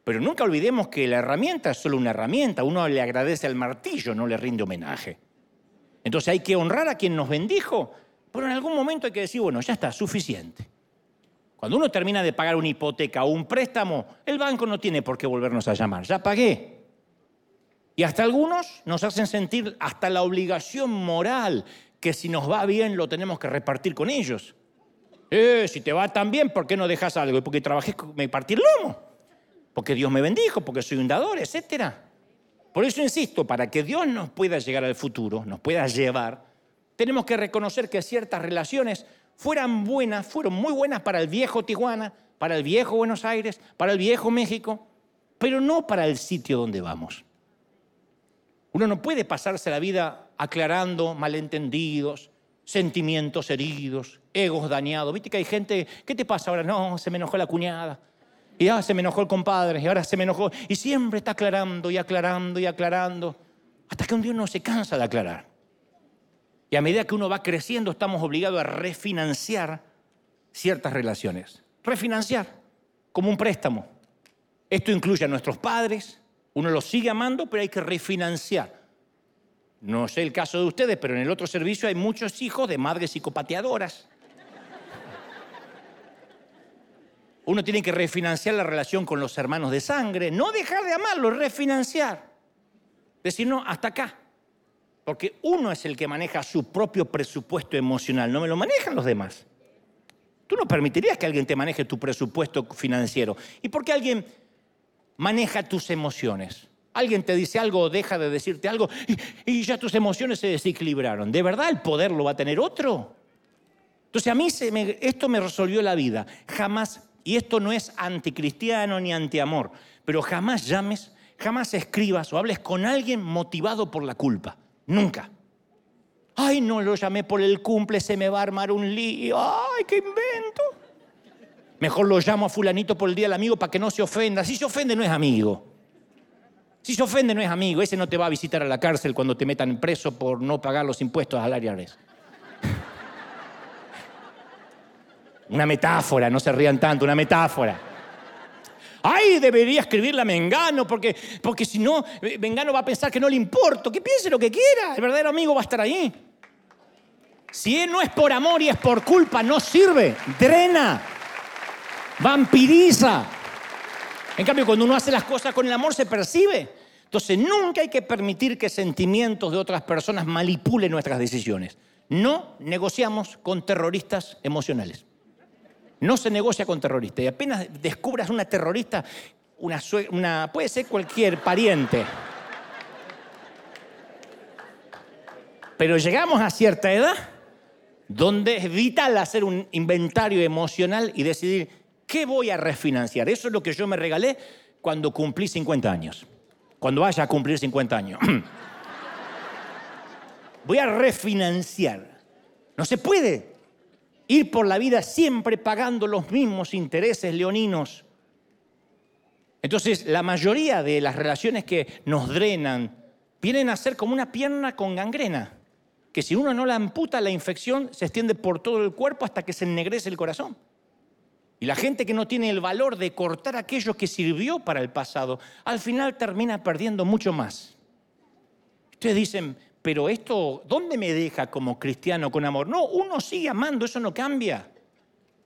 Pero nunca olvidemos que la herramienta es solo una herramienta. Uno le agradece al martillo, no le rinde homenaje. Entonces hay que honrar a quien nos bendijo pero en algún momento hay que decir, bueno, ya está, suficiente. Cuando uno termina de pagar una hipoteca o un préstamo, el banco no tiene por qué volvernos a llamar, ya pagué. Y hasta algunos nos hacen sentir hasta la obligación moral que si nos va bien lo tenemos que repartir con ellos. Eh, si te va tan bien, ¿por qué no dejas algo? Porque trabajé, me partí el lomo. Porque Dios me bendijo, porque soy un dador, etc. Por eso insisto, para que Dios nos pueda llegar al futuro, nos pueda llevar, tenemos que reconocer que ciertas relaciones fueran buenas, fueron muy buenas para el viejo Tijuana, para el viejo Buenos Aires, para el viejo México, pero no para el sitio donde vamos. Uno no puede pasarse la vida aclarando malentendidos, sentimientos heridos, egos dañados. Viste que hay gente, ¿qué te pasa ahora? No, se me enojó la cuñada. Y ahora se me enojó el compadre, y ahora se me enojó. Y siempre está aclarando y aclarando y aclarando. Hasta que un día uno se cansa de aclarar. Y a medida que uno va creciendo, estamos obligados a refinanciar ciertas relaciones. Refinanciar, como un préstamo. Esto incluye a nuestros padres, uno los sigue amando, pero hay que refinanciar. No sé el caso de ustedes, pero en el otro servicio hay muchos hijos de madres psicopateadoras. Uno tiene que refinanciar la relación con los hermanos de sangre, no dejar de amarlos, refinanciar. Decir, no, hasta acá. Porque uno es el que maneja su propio presupuesto emocional, no me lo manejan los demás. Tú no permitirías que alguien te maneje tu presupuesto financiero. ¿Y por qué alguien maneja tus emociones? Alguien te dice algo o deja de decirte algo y, ya tus emociones se desequilibraron. ¿De verdad el poder lo va a tener otro? Entonces a mí esto me resolvió la vida. Jamás, y esto no es anticristiano ni antiamor, pero jamás llames, jamás escribas o hables con alguien motivado por la culpa. Nunca. Ay, no lo llamé por el cumple, se me va a armar un lío. Ay, qué invento. Mejor lo llamo a fulanito por el día del amigo para que no se ofenda. Si se ofende no es amigo. Si se ofende no es amigo. Ese no te va a visitar a la cárcel cuando te metan preso por no pagar los impuestos al IRS. Una metáfora, no se rían tanto, una metáfora ay, debería escribirle a Mengano, porque, porque si no, eh, Mengano va a pensar que no le importo. Que piense lo que quiera, el verdadero amigo va a estar ahí. Si él no es por amor y es por culpa, no sirve, drena, vampiriza. En cambio, cuando uno hace las cosas con el amor, se percibe. Entonces, nunca hay que permitir que sentimientos de otras personas manipulen nuestras decisiones. No negociamos con terroristas emocionales. No se negocia con terroristas. Y apenas descubras una terrorista, una, una, puede ser cualquier pariente. Pero llegamos a cierta edad donde es vital hacer un inventario emocional y decidir qué voy a refinanciar. Eso es lo que yo me regalé cuando cumplí 50 años. Cuando vaya a cumplir 50 años. voy a refinanciar. No se puede ir por la vida siempre pagando los mismos intereses leoninos. Entonces, la mayoría de las relaciones que nos drenan vienen a ser como una pierna con gangrena, que si uno no la amputa, la infección se extiende por todo el cuerpo hasta que se ennegrece el corazón. Y la gente que no tiene el valor de cortar aquello que sirvió para el pasado, al final termina perdiendo mucho más. Ustedes dicen, pero esto, ¿dónde me deja como cristiano con amor? No, uno sigue amando, eso no cambia.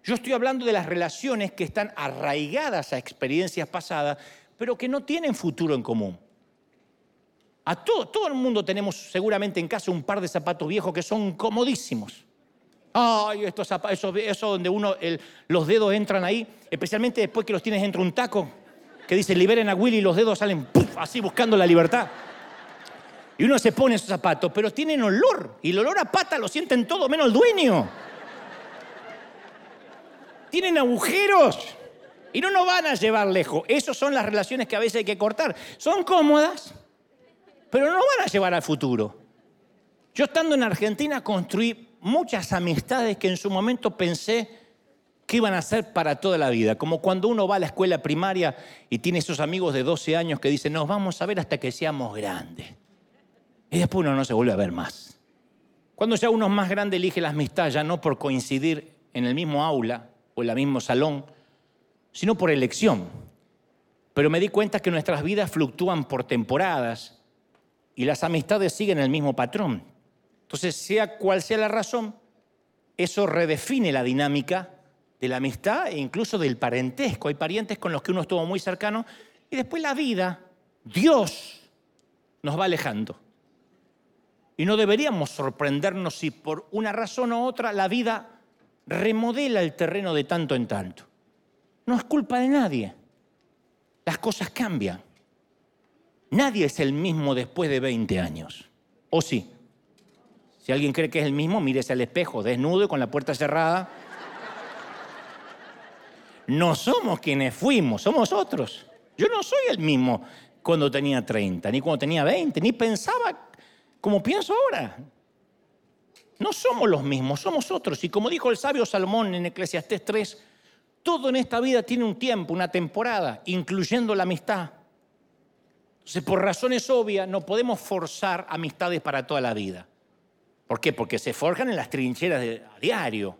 Yo estoy hablando de las relaciones que están arraigadas a experiencias pasadas, pero que no tienen futuro en común. A todo, todo el mundo tenemos seguramente en casa un par de zapatos viejos que son comodísimos. Ay, estos zapatos, eso, donde uno, los dedos entran ahí, especialmente después que los tienes dentro de un taco, que dice liberen a Willy y los dedos salen así buscando la libertad. Y uno se pone esos zapatos, pero tienen olor. Y el olor a pata lo sienten todo menos el dueño. Tienen agujeros. Y no nos van a llevar lejos. Esas son las relaciones que a veces hay que cortar. Son cómodas, pero no van a llevar al futuro. Yo estando en Argentina construí muchas amistades que en su momento pensé que iban a ser para toda la vida. Como cuando uno va a la escuela primaria y tiene esos amigos de 12 años que dicen, nos vamos a ver hasta que seamos grandes. Y después uno no se vuelve a ver más. Cuando ya uno es más grande elige la amistad ya no por coincidir en el mismo aula o en el mismo salón, sino por elección. Pero me di cuenta que nuestras vidas fluctúan por temporadas y las amistades siguen el mismo patrón. Entonces, sea cual sea la razón, eso redefine la dinámica de la amistad e incluso del parentesco. Hay parientes con los que uno estuvo muy cercano y después la vida, Dios, nos va alejando. Y no deberíamos sorprendernos si por una razón u otra la vida remodela el terreno de tanto en tanto. No es culpa de nadie. Las cosas cambian. Nadie es el mismo después de 20 años. ¿O sí? Si alguien cree que es el mismo, mírese al espejo, desnudo y con la puerta cerrada. No somos quienes fuimos, somos otros. Yo no soy el mismo cuando tenía 30, ni cuando tenía 20, ni pensaba como pienso ahora. No somos los mismos, somos otros. Y como dijo el sabio Salomón en Eclesiastés 3, todo en esta vida tiene un tiempo, una temporada, incluyendo la amistad. Entonces, por razones obvias, no podemos forzar amistades para toda la vida. ¿Por qué? Porque se forjan en las trincheras a diario.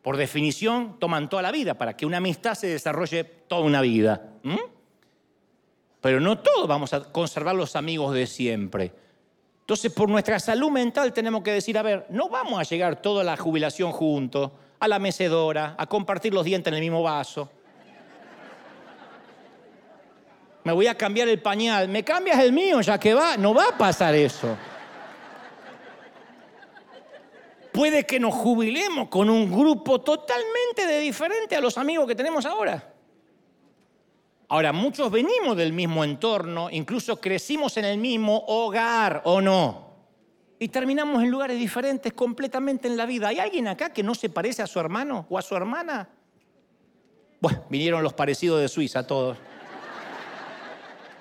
Por definición, toman toda la vida para que una amistad se desarrolle toda una vida. Pero no todos vamos a conservar los amigos de siempre. Entonces, por nuestra salud mental tenemos que decir, a ver, no vamos a llegar toda la jubilación juntos, a la mecedora, a compartir los dientes en el mismo vaso. Me voy a cambiar el pañal, me cambias el mío ya que va, no va a pasar eso. Puede que nos jubilemos con un grupo totalmente de diferente a los amigos que tenemos ahora. Ahora, muchos venimos del mismo entorno, incluso crecimos en el mismo hogar o no. Y terminamos en lugares diferentes completamente en la vida. ¿Hay alguien acá que no se parece a su hermano o a su hermana? Bueno, vinieron los parecidos de Suiza todos.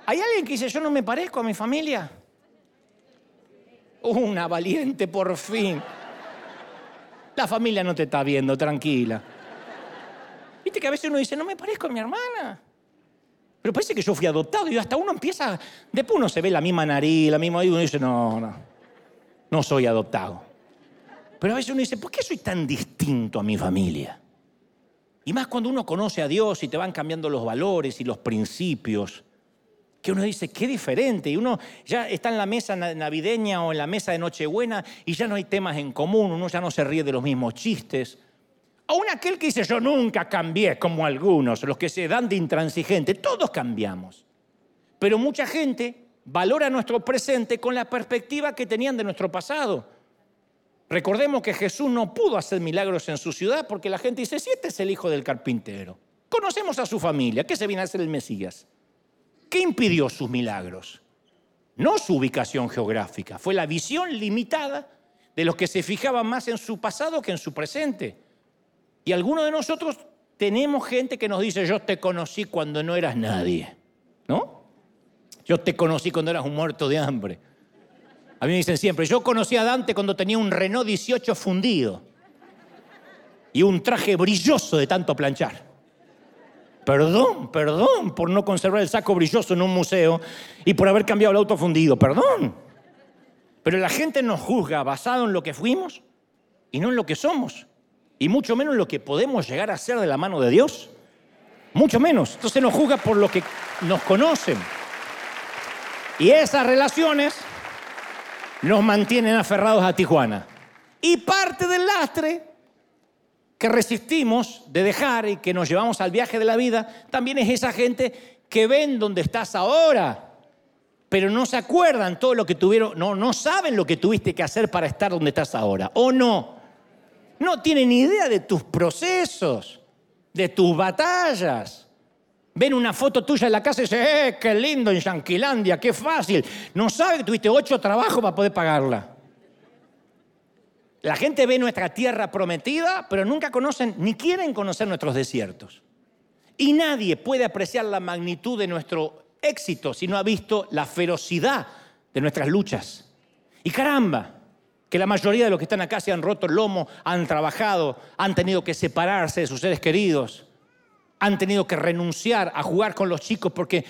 ¿Hay alguien que dice, yo no me parezco a mi familia? Una valiente, por fin. La familia no te está viendo, tranquila. Viste que a veces uno dice, no me parezco a mi hermana. Pero parece que yo fui adoptado y hasta uno empieza, después uno se ve la misma nariz, la misma, y uno dice, no, no, no soy adoptado. Pero a veces uno dice, ¿por qué soy tan distinto a mi familia? Y más cuando uno conoce a Dios y te van cambiando los valores y los principios, que uno dice, qué diferente. Y uno ya está en la mesa navideña o en la mesa de Nochebuena y ya no hay temas en común, uno ya no se ríe de los mismos chistes. Aún aquel que dice yo nunca cambié como algunos, los que se dan de intransigente, todos cambiamos. Pero mucha gente valora nuestro presente con la perspectiva que tenían de nuestro pasado. Recordemos que Jesús no pudo hacer milagros en su ciudad porque la gente dice, si este es el hijo del carpintero, conocemos a su familia, ¿qué se viene a hacer el Mesías? ¿Qué impidió sus milagros? No su ubicación geográfica, fue la visión limitada de los que se fijaban más en su pasado que en su presente. Y algunos de nosotros tenemos gente que nos dice, yo te conocí cuando no eras nadie, ¿no? Yo te conocí cuando eras un muerto de hambre. A mí me dicen siempre, yo conocí a Dante cuando tenía un Renault 18 fundido y un traje brilloso de tanto planchar. Perdón, perdón por no conservar el saco brilloso en un museo y por haber cambiado el auto fundido, perdón. Pero la gente nos juzga basado en lo que fuimos y no en lo que somos y mucho menos lo que podemos llegar a ser de la mano de Dios. Mucho menos. Entonces nos juzga por lo que nos conocen. Y esas relaciones nos mantienen aferrados a Tijuana. Y parte del lastre que resistimos de dejar y que nos llevamos al viaje de la vida, también es esa gente que ven dónde estás ahora, pero no se acuerdan todo lo que tuvieron, no, no saben lo que tuviste que hacer para estar donde estás ahora, o no no tienen idea de tus procesos, de tus batallas. Ven una foto tuya en la casa y dicen, ¡eh, qué lindo en Yanquilandia, qué fácil! No sabe que tuviste ocho trabajos para poder pagarla. La gente ve nuestra tierra prometida, pero nunca conocen ni quieren conocer nuestros desiertos. Y nadie puede apreciar la magnitud de nuestro éxito si no ha visto la ferocidad de nuestras luchas. Y caramba, que la mayoría de los que están acá se han roto el lomo, han trabajado, han tenido que separarse de sus seres queridos, han tenido que renunciar a jugar con los chicos porque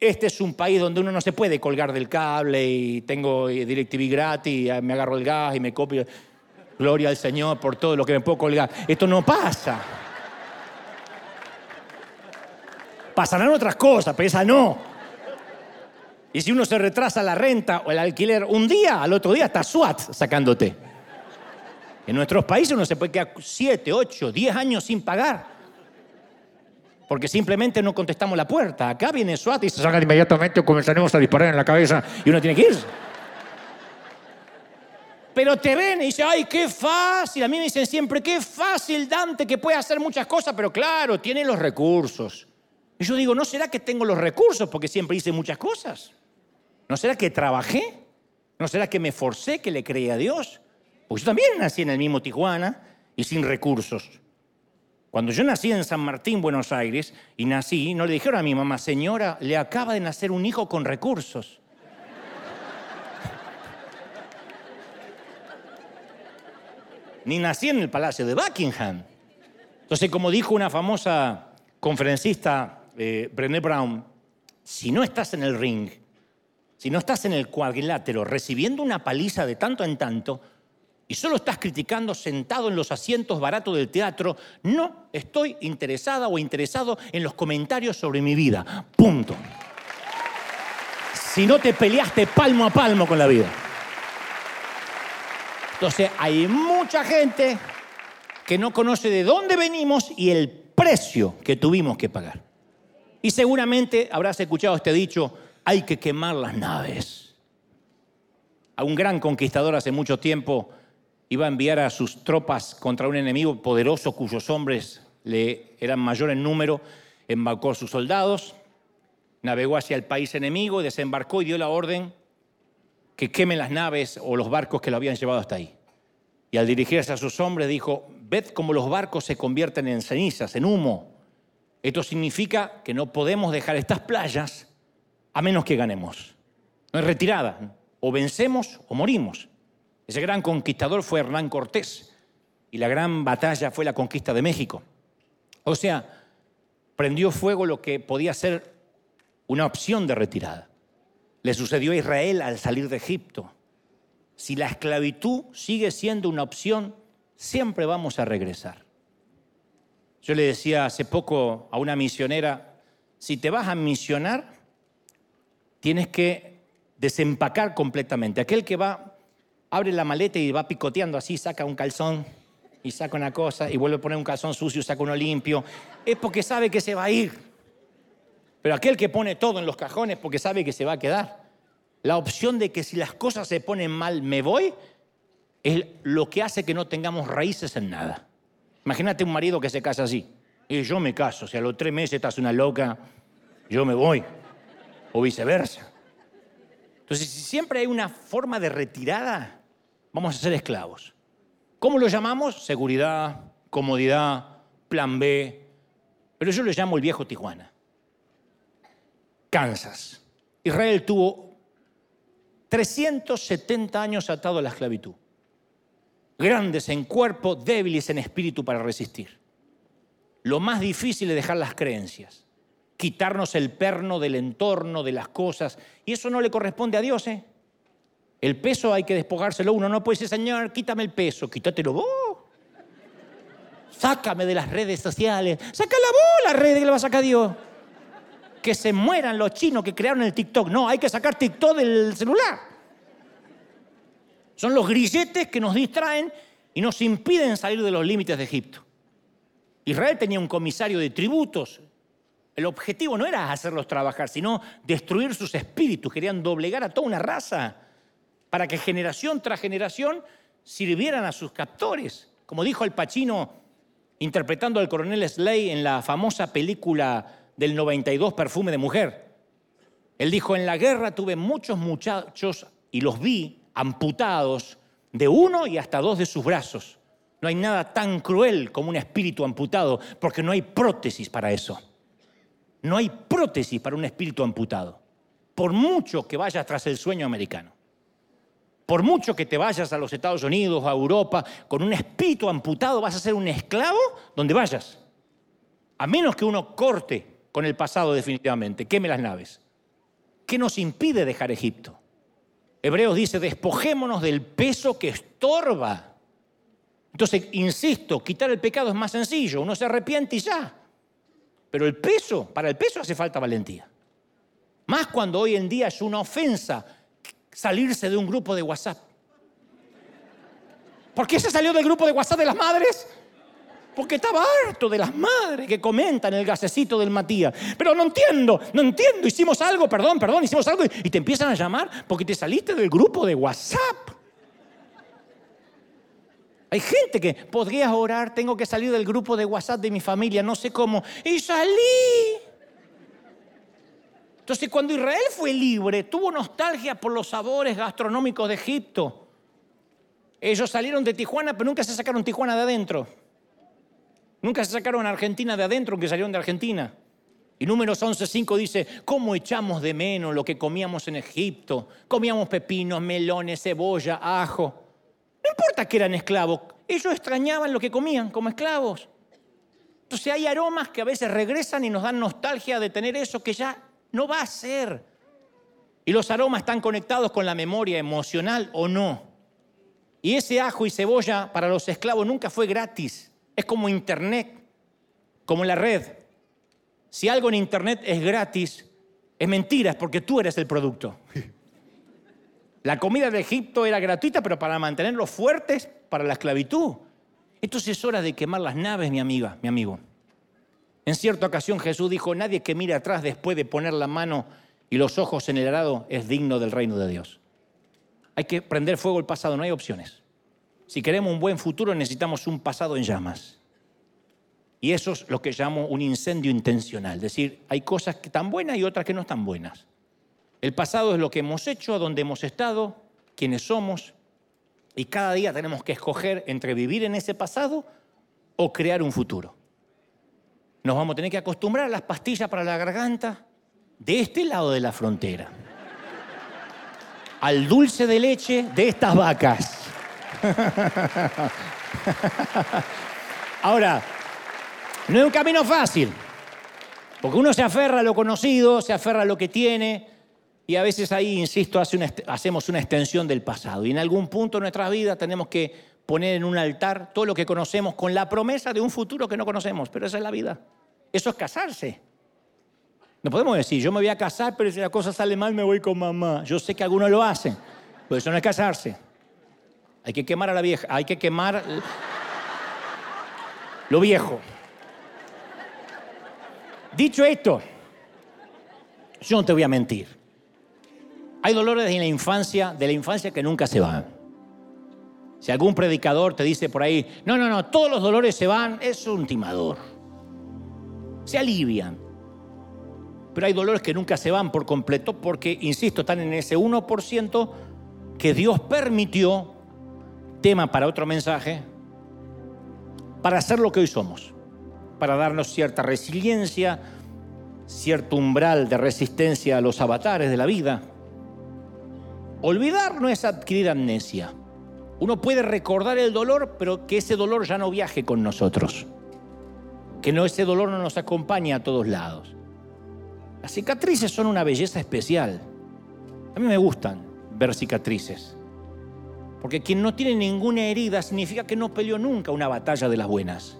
este es un país donde uno no se puede colgar del cable y tengo DirecTV gratis, me agarro el gas y me copio. Gloria al Señor por todo lo que me puedo colgar. Esto no pasa. Pasarán otras cosas, pero esa no. Y si uno se retrasa la renta o el alquiler un día, al otro día está SWAT sacándote. En nuestros países uno se puede quedar 7, 8, 10 años sin pagar. Porque simplemente no contestamos la puerta. Acá viene SWAT y se sacan inmediatamente o comenzaremos a disparar en la cabeza y uno tiene que irse. Pero te ven y dicen, ay, qué fácil. A mí me dicen siempre, qué fácil Dante que puede hacer muchas cosas, pero claro, tiene los recursos. Y yo digo, ¿no será que tengo los recursos porque siempre hice muchas cosas? ¿No será que trabajé? ¿No será que me forcé, que le creí a Dios? Pues yo también nací en el mismo Tijuana y sin recursos. Cuando yo nací en San Martín, Buenos Aires, y nací, no le dijeron a mi mamá, señora, le acaba de nacer un hijo con recursos. Ni nací en el Palacio de Buckingham. Entonces, como dijo una famosa conferencista, eh, Brené Brown, si no estás en el ring, si no estás en el cuadrilátero recibiendo una paliza de tanto en tanto, y solo estás criticando sentado en los asientos baratos del teatro, no estoy interesada o interesado en los comentarios sobre mi vida. Punto. Si no te peleaste palmo a palmo con la vida. Entonces hay mucha gente que no conoce de dónde venimos y el precio que tuvimos que pagar. Y seguramente habrás escuchado este dicho, hay que quemar las naves. A un gran conquistador hace mucho tiempo iba a enviar a sus tropas contra un enemigo poderoso cuyos hombres le eran mayor en número, embarcó a sus soldados, navegó hacia el país enemigo, desembarcó y dio la orden que quemen las naves o los barcos que lo habían llevado hasta ahí. Y al dirigirse a sus hombres dijo, ved cómo los barcos se convierten en cenizas, en humo. Esto significa que no podemos dejar estas playas a menos que ganemos. No es retirada, o vencemos o morimos. Ese gran conquistador fue Hernán Cortés y la gran batalla fue la conquista de México. O sea, prendió fuego lo que podía ser una opción de retirada. Le sucedió a Israel al salir de Egipto. Si la esclavitud sigue siendo una opción, siempre vamos a regresar. Yo le decía hace poco a una misionera, si te vas a misionar, tienes que desempacar completamente. Aquel que va abre la maleta y va picoteando así, saca un calzón y saca una cosa y vuelve a poner un calzón sucio, saca uno limpio, es porque sabe que se va a ir. Pero aquel que pone todo en los cajones porque sabe que se va a quedar. La opción de que si las cosas se ponen mal me voy es lo que hace que no tengamos raíces en nada. Imagínate un marido que se casa así. Y yo me caso, si a los tres meses estás una loca, yo me voy. O viceversa. Entonces, si siempre hay una forma de retirada, vamos a ser esclavos. ¿Cómo lo llamamos? Seguridad, comodidad, plan B. Pero yo lo llamo el viejo Tijuana. Kansas. Israel tuvo 370 años atado a la esclavitud. Grandes en cuerpo, débiles en espíritu para resistir. Lo más difícil es dejar las creencias, quitarnos el perno del entorno, de las cosas. Y eso no le corresponde a Dios, ¿eh? El peso hay que despojárselo uno. No puede decir, Señor, quítame el peso, quítatelo vos. Sácame de las redes sociales. Sácala vos la red que le va a sacar Dios. Que se mueran los chinos que crearon el TikTok. No, hay que sacar TikTok del celular. Son los grilletes que nos distraen y nos impiden salir de los límites de Egipto. Israel tenía un comisario de tributos. El objetivo no era hacerlos trabajar, sino destruir sus espíritus. Querían doblegar a toda una raza para que generación tras generación sirvieran a sus captores. Como dijo el Pachino interpretando al coronel Slay en la famosa película del 92 Perfume de Mujer. Él dijo, en la guerra tuve muchos muchachos y los vi amputados de uno y hasta dos de sus brazos. No hay nada tan cruel como un espíritu amputado, porque no hay prótesis para eso. No hay prótesis para un espíritu amputado, por mucho que vaya tras el sueño americano. Por mucho que te vayas a los Estados Unidos, a Europa, con un espíritu amputado, vas a ser un esclavo donde vayas. A menos que uno corte con el pasado definitivamente, queme las naves. ¿Qué nos impide dejar Egipto? Hebreos dice, despojémonos del peso que estorba. Entonces, insisto, quitar el pecado es más sencillo, uno se arrepiente y ya. Pero el peso, para el peso hace falta valentía. Más cuando hoy en día es una ofensa salirse de un grupo de WhatsApp. ¿Por qué se salió del grupo de WhatsApp de las madres? Porque estaba harto de las madres que comentan el gasecito del Matías. Pero no entiendo, no entiendo. Hicimos algo, perdón, perdón, hicimos algo y te empiezan a llamar porque te saliste del grupo de WhatsApp. Hay gente que podrías orar, tengo que salir del grupo de WhatsApp de mi familia, no sé cómo. Y salí. Entonces, cuando Israel fue libre, tuvo nostalgia por los sabores gastronómicos de Egipto. Ellos salieron de Tijuana, pero nunca se sacaron Tijuana de adentro. Nunca se sacaron Argentina de adentro, aunque salieron de Argentina. Y números 11.5 dice, ¿cómo echamos de menos lo que comíamos en Egipto? Comíamos pepinos, melones, cebolla, ajo. No importa que eran esclavos, ellos extrañaban lo que comían como esclavos. Entonces hay aromas que a veces regresan y nos dan nostalgia de tener eso que ya no va a ser. Y los aromas están conectados con la memoria emocional o no. Y ese ajo y cebolla para los esclavos nunca fue gratis. Es como Internet, como la red. Si algo en Internet es gratis, es mentira, es porque tú eres el producto. La comida de Egipto era gratuita, pero para mantenerlos fuertes para la esclavitud. Entonces es hora de quemar las naves, mi amiga, mi amigo. En cierta ocasión Jesús dijo, nadie que mire atrás después de poner la mano y los ojos en el arado es digno del reino de Dios. Hay que prender fuego el pasado, no hay opciones. Si queremos un buen futuro necesitamos un pasado en llamas. Y eso es lo que llamo un incendio intencional. Es decir, hay cosas que están buenas y otras que no están buenas. El pasado es lo que hemos hecho, a donde hemos estado, quiénes somos. Y cada día tenemos que escoger entre vivir en ese pasado o crear un futuro. Nos vamos a tener que acostumbrar a las pastillas para la garganta de este lado de la frontera. Al dulce de leche de estas vacas. Ahora, no es un camino fácil, porque uno se aferra a lo conocido, se aferra a lo que tiene, y a veces ahí, insisto, hacemos una extensión del pasado. Y en algún punto de nuestra vida tenemos que poner en un altar todo lo que conocemos con la promesa de un futuro que no conocemos, pero esa es la vida. Eso es casarse. No podemos decir, yo me voy a casar, pero si la cosa sale mal me voy con mamá. Yo sé que algunos lo hacen, pero eso no es casarse. Hay que quemar a la vieja, hay que quemar lo viejo. Dicho esto, yo no te voy a mentir. Hay dolores en la infancia, de la infancia que nunca se van. Si algún predicador te dice por ahí, no, no, no, todos los dolores se van, es un timador. Se alivian. Pero hay dolores que nunca se van por completo porque, insisto, están en ese 1% que Dios permitió, tema para otro mensaje, para ser lo que hoy somos para darnos cierta resiliencia, cierto umbral de resistencia a los avatares de la vida. Olvidar no es adquirir amnesia. Uno puede recordar el dolor, pero que ese dolor ya no viaje con nosotros. Que no ese dolor no nos acompañe a todos lados. Las cicatrices son una belleza especial. A mí me gustan ver cicatrices. Porque quien no tiene ninguna herida significa que no peleó nunca una batalla de las buenas.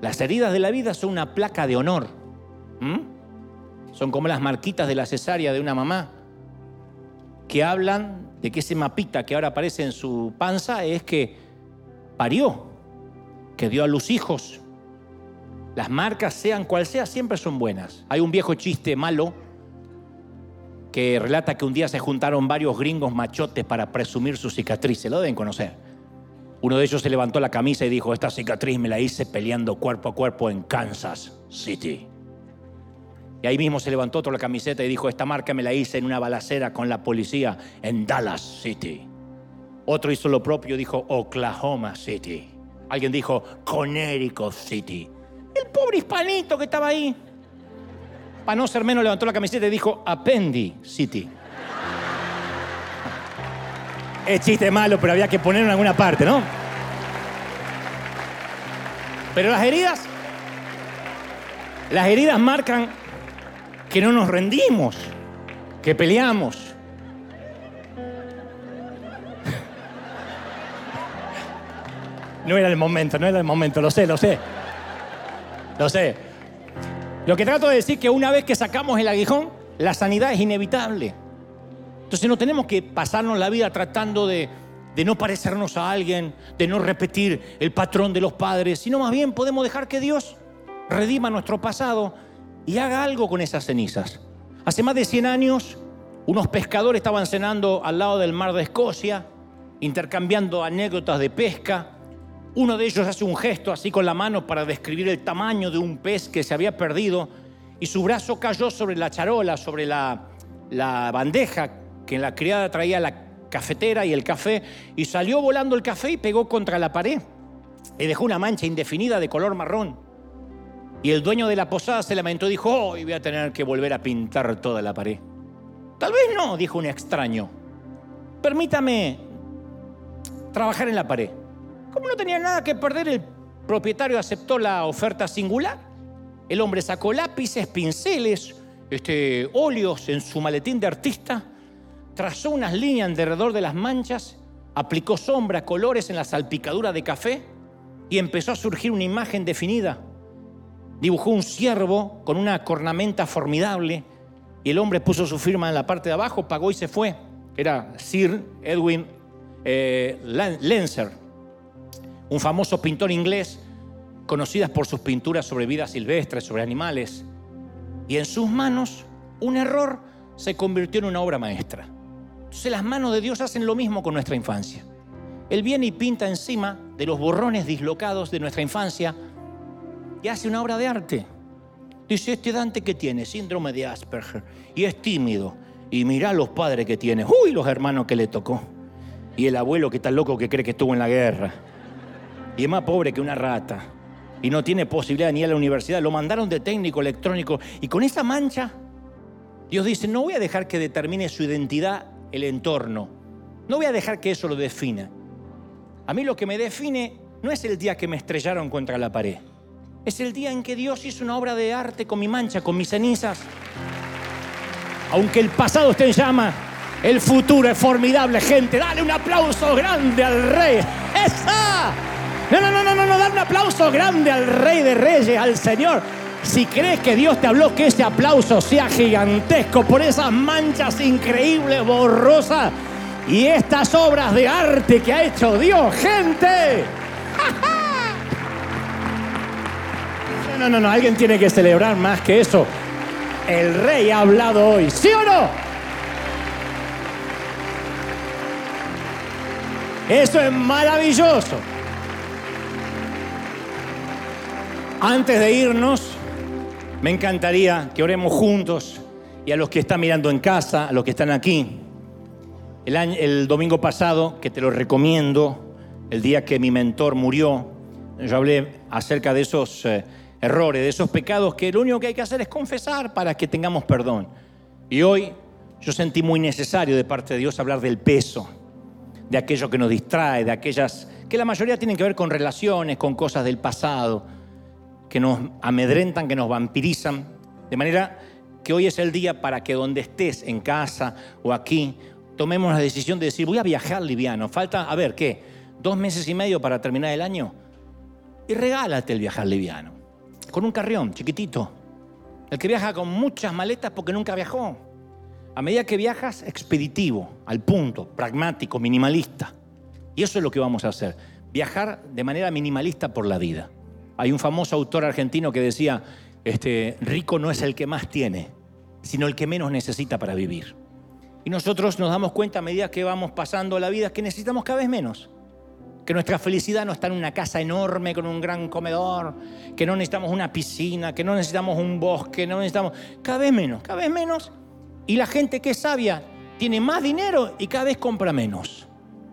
Las heridas de la vida son una placa de honor. Son como las marquitas de la cesárea de una mamá que hablan de que ese mapita que ahora aparece en su panza es que parió, que dio a luz hijos. Las marcas, sean cual sea, siempre son buenas. Hay un viejo chiste malo que relata que un día se juntaron varios gringos machotes para presumir su cicatriz. lo deben conocer. Uno de ellos se levantó la camisa y dijo, esta cicatriz me la hice peleando cuerpo a cuerpo en Kansas City. Y ahí mismo se levantó otro la camiseta y dijo, esta marca me la hice en una balacera con la policía en Dallas City. Otro hizo lo propio, dijo Oklahoma City. Alguien dijo Connecticut City. El pobre hispanito que estaba ahí, para no ser menos, levantó la camiseta y dijo Appendi City. Es chiste malo, pero había que ponerlo en alguna parte, ¿no? Pero las heridas, las heridas marcan que no nos rendimos, que peleamos. No era el momento, no era el momento, lo sé, lo sé. Lo sé. Lo que trato de decir es que una vez que sacamos el aguijón, la sanidad es inevitable. Entonces no tenemos que pasarnos la vida tratando de, no parecernos a alguien, de no repetir el patrón de los padres, sino más bien podemos dejar que Dios redima nuestro pasado y haga algo con esas cenizas. Hace más de 100 años, unos pescadores estaban cenando al lado del mar de Escocia, intercambiando anécdotas de pesca. Uno de ellos hace un gesto así con la mano para describir el tamaño de un pez que se había perdido y su brazo cayó sobre la charola, sobre la, bandeja que la criada traía la, cafetera y el café, y salió volando el café y pegó contra la pared. Y dejó una mancha indefinida de color marrón. Y el dueño de la posada se lamentó y dijo, hoy voy a tener que volver a pintar toda la pared. Tal vez no, dijo un extraño. Permítame trabajar en la pared. Como no tenía nada que perder, el propietario aceptó la oferta singular. El hombre sacó lápices, pinceles, este, óleos en su maletín de artista, trazó unas líneas alrededor de las manchas, aplicó sombra, colores en la salpicadura de café y empezó a surgir una imagen definida. Dibujó un ciervo con una cornamenta formidable y el hombre puso su firma en la parte de abajo, pagó y se fue. Era Sir Edwin eh, un famoso pintor inglés, conocido por sus pinturas sobre vida silvestre, sobre animales. Y en sus manos, un error se convirtió en una obra maestra. Entonces las manos de Dios hacen lo mismo con nuestra infancia. Él viene y pinta encima de los borrones dislocados de nuestra infancia y hace una obra de arte. Dice, este Dante que tiene síndrome de Asperger y es tímido. Y mira los padres que tiene. Uy, los hermanos que le tocó. Y el abuelo que está loco que cree que estuvo en la guerra. Y es más pobre que una rata. Y no tiene posibilidad ni a la universidad. Lo mandaron de técnico electrónico. Y con esa mancha, Dios dice, no voy a dejar que determine su identidad el entorno. No voy a dejar que eso lo defina. A mí lo que me define no es el día que me estrellaron contra la pared. Es el día en que Dios hizo una obra de arte con mi mancha, con mis cenizas. Aunque el pasado esté llama, el futuro es formidable, gente. Dale un aplauso grande al rey. ¡Esa! No, no, no, no, no, no, dale un aplauso grande al rey de reyes, al Señor. Si crees que Dios te habló, que ese aplauso sea gigantesco por esas manchas increíbles, borrosas y estas obras de arte que ha hecho Dios, gente. No, no, no, alguien tiene que celebrar más que eso. El rey ha hablado hoy, ¿sí o no? Eso es maravilloso. Antes de irnos, me encantaría que oremos juntos y a los que están mirando en casa, a los que están aquí. El, el domingo pasado, que te lo recomiendo, el día que mi mentor murió, yo hablé acerca de esos... Errores, de esos pecados que lo único que hay que hacer es confesar para que tengamos perdón. Y hoy yo sentí muy necesario de parte de Dios hablar del peso, de aquello que nos distrae, de aquellas que la mayoría tienen que ver con relaciones, con cosas del pasado, que nos amedrentan, que nos vampirizan. De manera que hoy es el día para que donde estés, en casa o aquí, tomemos la decisión de decir, voy a viajar liviano. Falta, a ver, ¿qué? Dos meses y medio para terminar el año. Y regálate el viajar liviano con un carrión chiquitito. El que viaja con muchas maletas porque nunca viajó. A medida que viajas, expeditivo, al punto, pragmático, minimalista. Y eso es lo que vamos a hacer. Viajar de manera minimalista por la vida. Hay un famoso autor argentino que decía, este, rico no es el que más tiene, sino el que menos necesita para vivir. Y nosotros nos damos cuenta a medida que vamos pasando la vida que necesitamos cada vez menos que nuestra felicidad no está en una casa enorme con un gran comedor, que no necesitamos una piscina, que no necesitamos un bosque, no necesitamos, cada vez menos, cada vez menos. Y la gente que es sabia tiene más dinero y cada vez compra menos.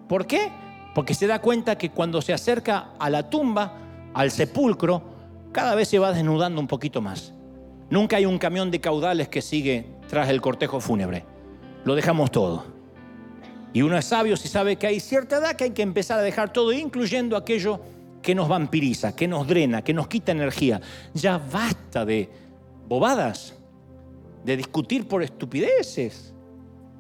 ¿Por qué? Porque se da cuenta que cuando se acerca a la tumba, al sepulcro, cada vez se va desnudando un poquito más. Nunca hay un camión de caudales que sigue tras el cortejo fúnebre. Lo dejamos todo. Y uno es sabio si sabe que hay cierta edad que hay que empezar a dejar todo, incluyendo aquello que nos vampiriza, que nos drena, que nos quita energía. Ya basta de bobadas, de discutir por estupideces.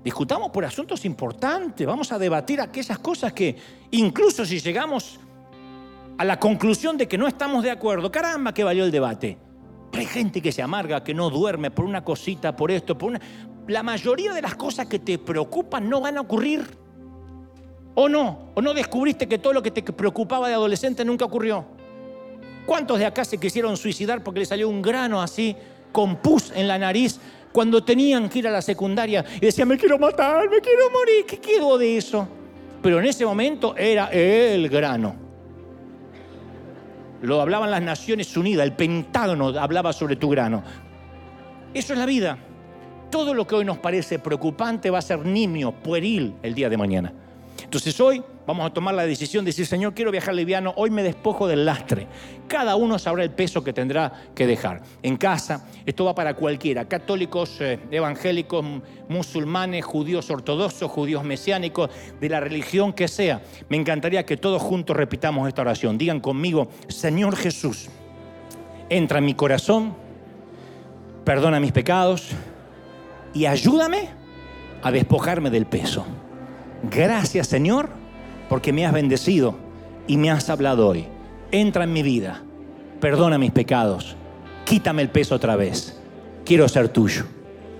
Discutamos por asuntos importantes, vamos a debatir aquellas cosas que incluso si llegamos a la conclusión de que no estamos de acuerdo, caramba, que valió el debate. Hay gente que se amarga, que no duerme por una cosita, por esto, por una la mayoría de las cosas que te preocupan no van a ocurrir. ¿O no? ¿O no descubriste que todo lo que te preocupaba de adolescente nunca ocurrió? ¿Cuántos de acá se quisieron suicidar porque le salió un grano así, con pus en la nariz, cuando tenían que ir a la secundaria y decían, me quiero matar, me quiero morir? ¿Qué quedó de eso? Pero en ese momento era el grano. Lo hablaban las Naciones Unidas, el Pentágono hablaba sobre tu grano. Eso es la vida. Todo lo que hoy nos parece preocupante va a ser nimio, pueril el día de mañana. Entonces hoy vamos a tomar la decisión de decir, Señor, quiero viajar liviano, hoy me despojo del lastre. Cada uno sabrá el peso que tendrá que dejar. En casa, esto va para cualquiera, católicos, eh, evangélicos, musulmanes, judíos ortodoxos, judíos mesiánicos, de la religión que sea. Me encantaría que todos juntos repitamos esta oración. Digan conmigo, Señor Jesús, entra en mi corazón, perdona mis pecados y ayúdame a despojarme del peso. Gracias Señor porque me has bendecido y me has hablado hoy. Entra en mi vida, perdona mis pecados, quítame el peso otra vez. Quiero ser tuyo.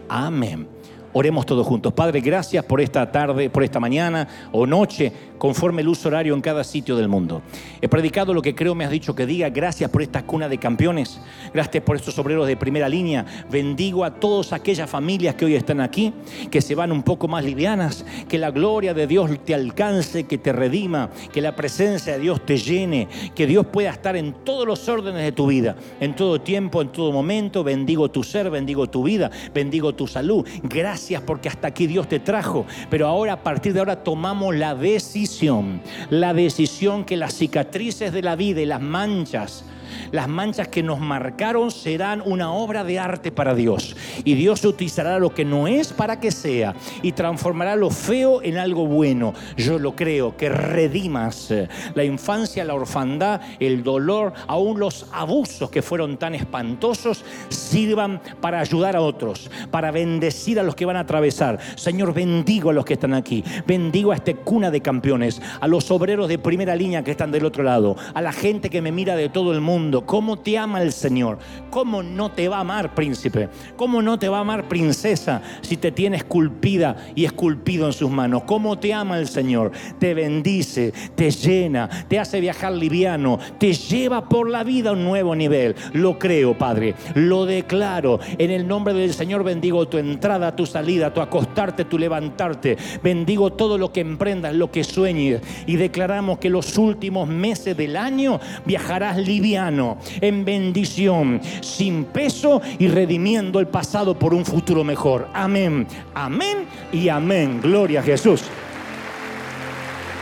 Amén. Oremos todos juntos. Padre, gracias por esta tarde, por esta mañana o noche conforme el uso horario en cada sitio del mundo. He predicado lo que creo me has dicho que diga. Gracias por esta cuna de campeones. Gracias por estos obreros de primera línea. Bendigo a todas aquellas familias que hoy están aquí, que se van un poco más livianas. Que la gloria de Dios te alcance, que te redima, que la presencia de Dios te llene, que Dios pueda estar en todos los órdenes de tu vida, en todo tiempo, en todo momento. Bendigo tu ser, bendigo tu vida, bendigo tu salud. Gracias porque hasta aquí Dios te trajo. Pero ahora, a partir de ahora, tomamos la decisión la decisión que las cicatrices de la vida y las manchas las manchas que nos marcaron serán una obra de arte para Dios. Y Dios utilizará lo que no es para que sea y transformará lo feo en algo bueno. Yo lo creo, que redimas eh, la infancia, la orfandad, el dolor, aún los abusos que fueron tan espantosos, sirvan para ayudar a otros, para bendecir a los que van a atravesar. Señor, bendigo a los que están aquí, bendigo a este cuna de campeones, a los obreros de primera línea que están del otro lado, a la gente que me mira de todo el mundo cómo te ama el Señor, cómo no te va a amar, príncipe, cómo no te va a amar, princesa, si te tiene esculpida y esculpido en sus manos, cómo te ama el Señor, te bendice, te llena, te hace viajar liviano, te lleva por la vida a un nuevo nivel. Lo creo, Padre, lo declaro. En el nombre del Señor bendigo tu entrada, tu salida, tu acostarte, tu levantarte. Bendigo todo lo que emprendas, lo que sueñes. Y declaramos que los últimos meses del año viajarás liviano en bendición, sin peso y redimiendo el pasado por un futuro mejor. Amén, amén y amén. Gloria a Jesús.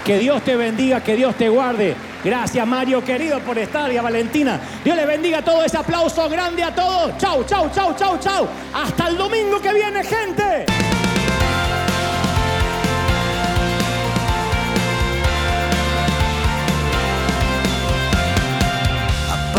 Que Dios te bendiga, que Dios te guarde. Gracias Mario querido por estar y a Valentina. Dios le bendiga todo ese aplauso grande a todos. Chau, chau, chau, chau, chau. Hasta el domingo que viene, gente.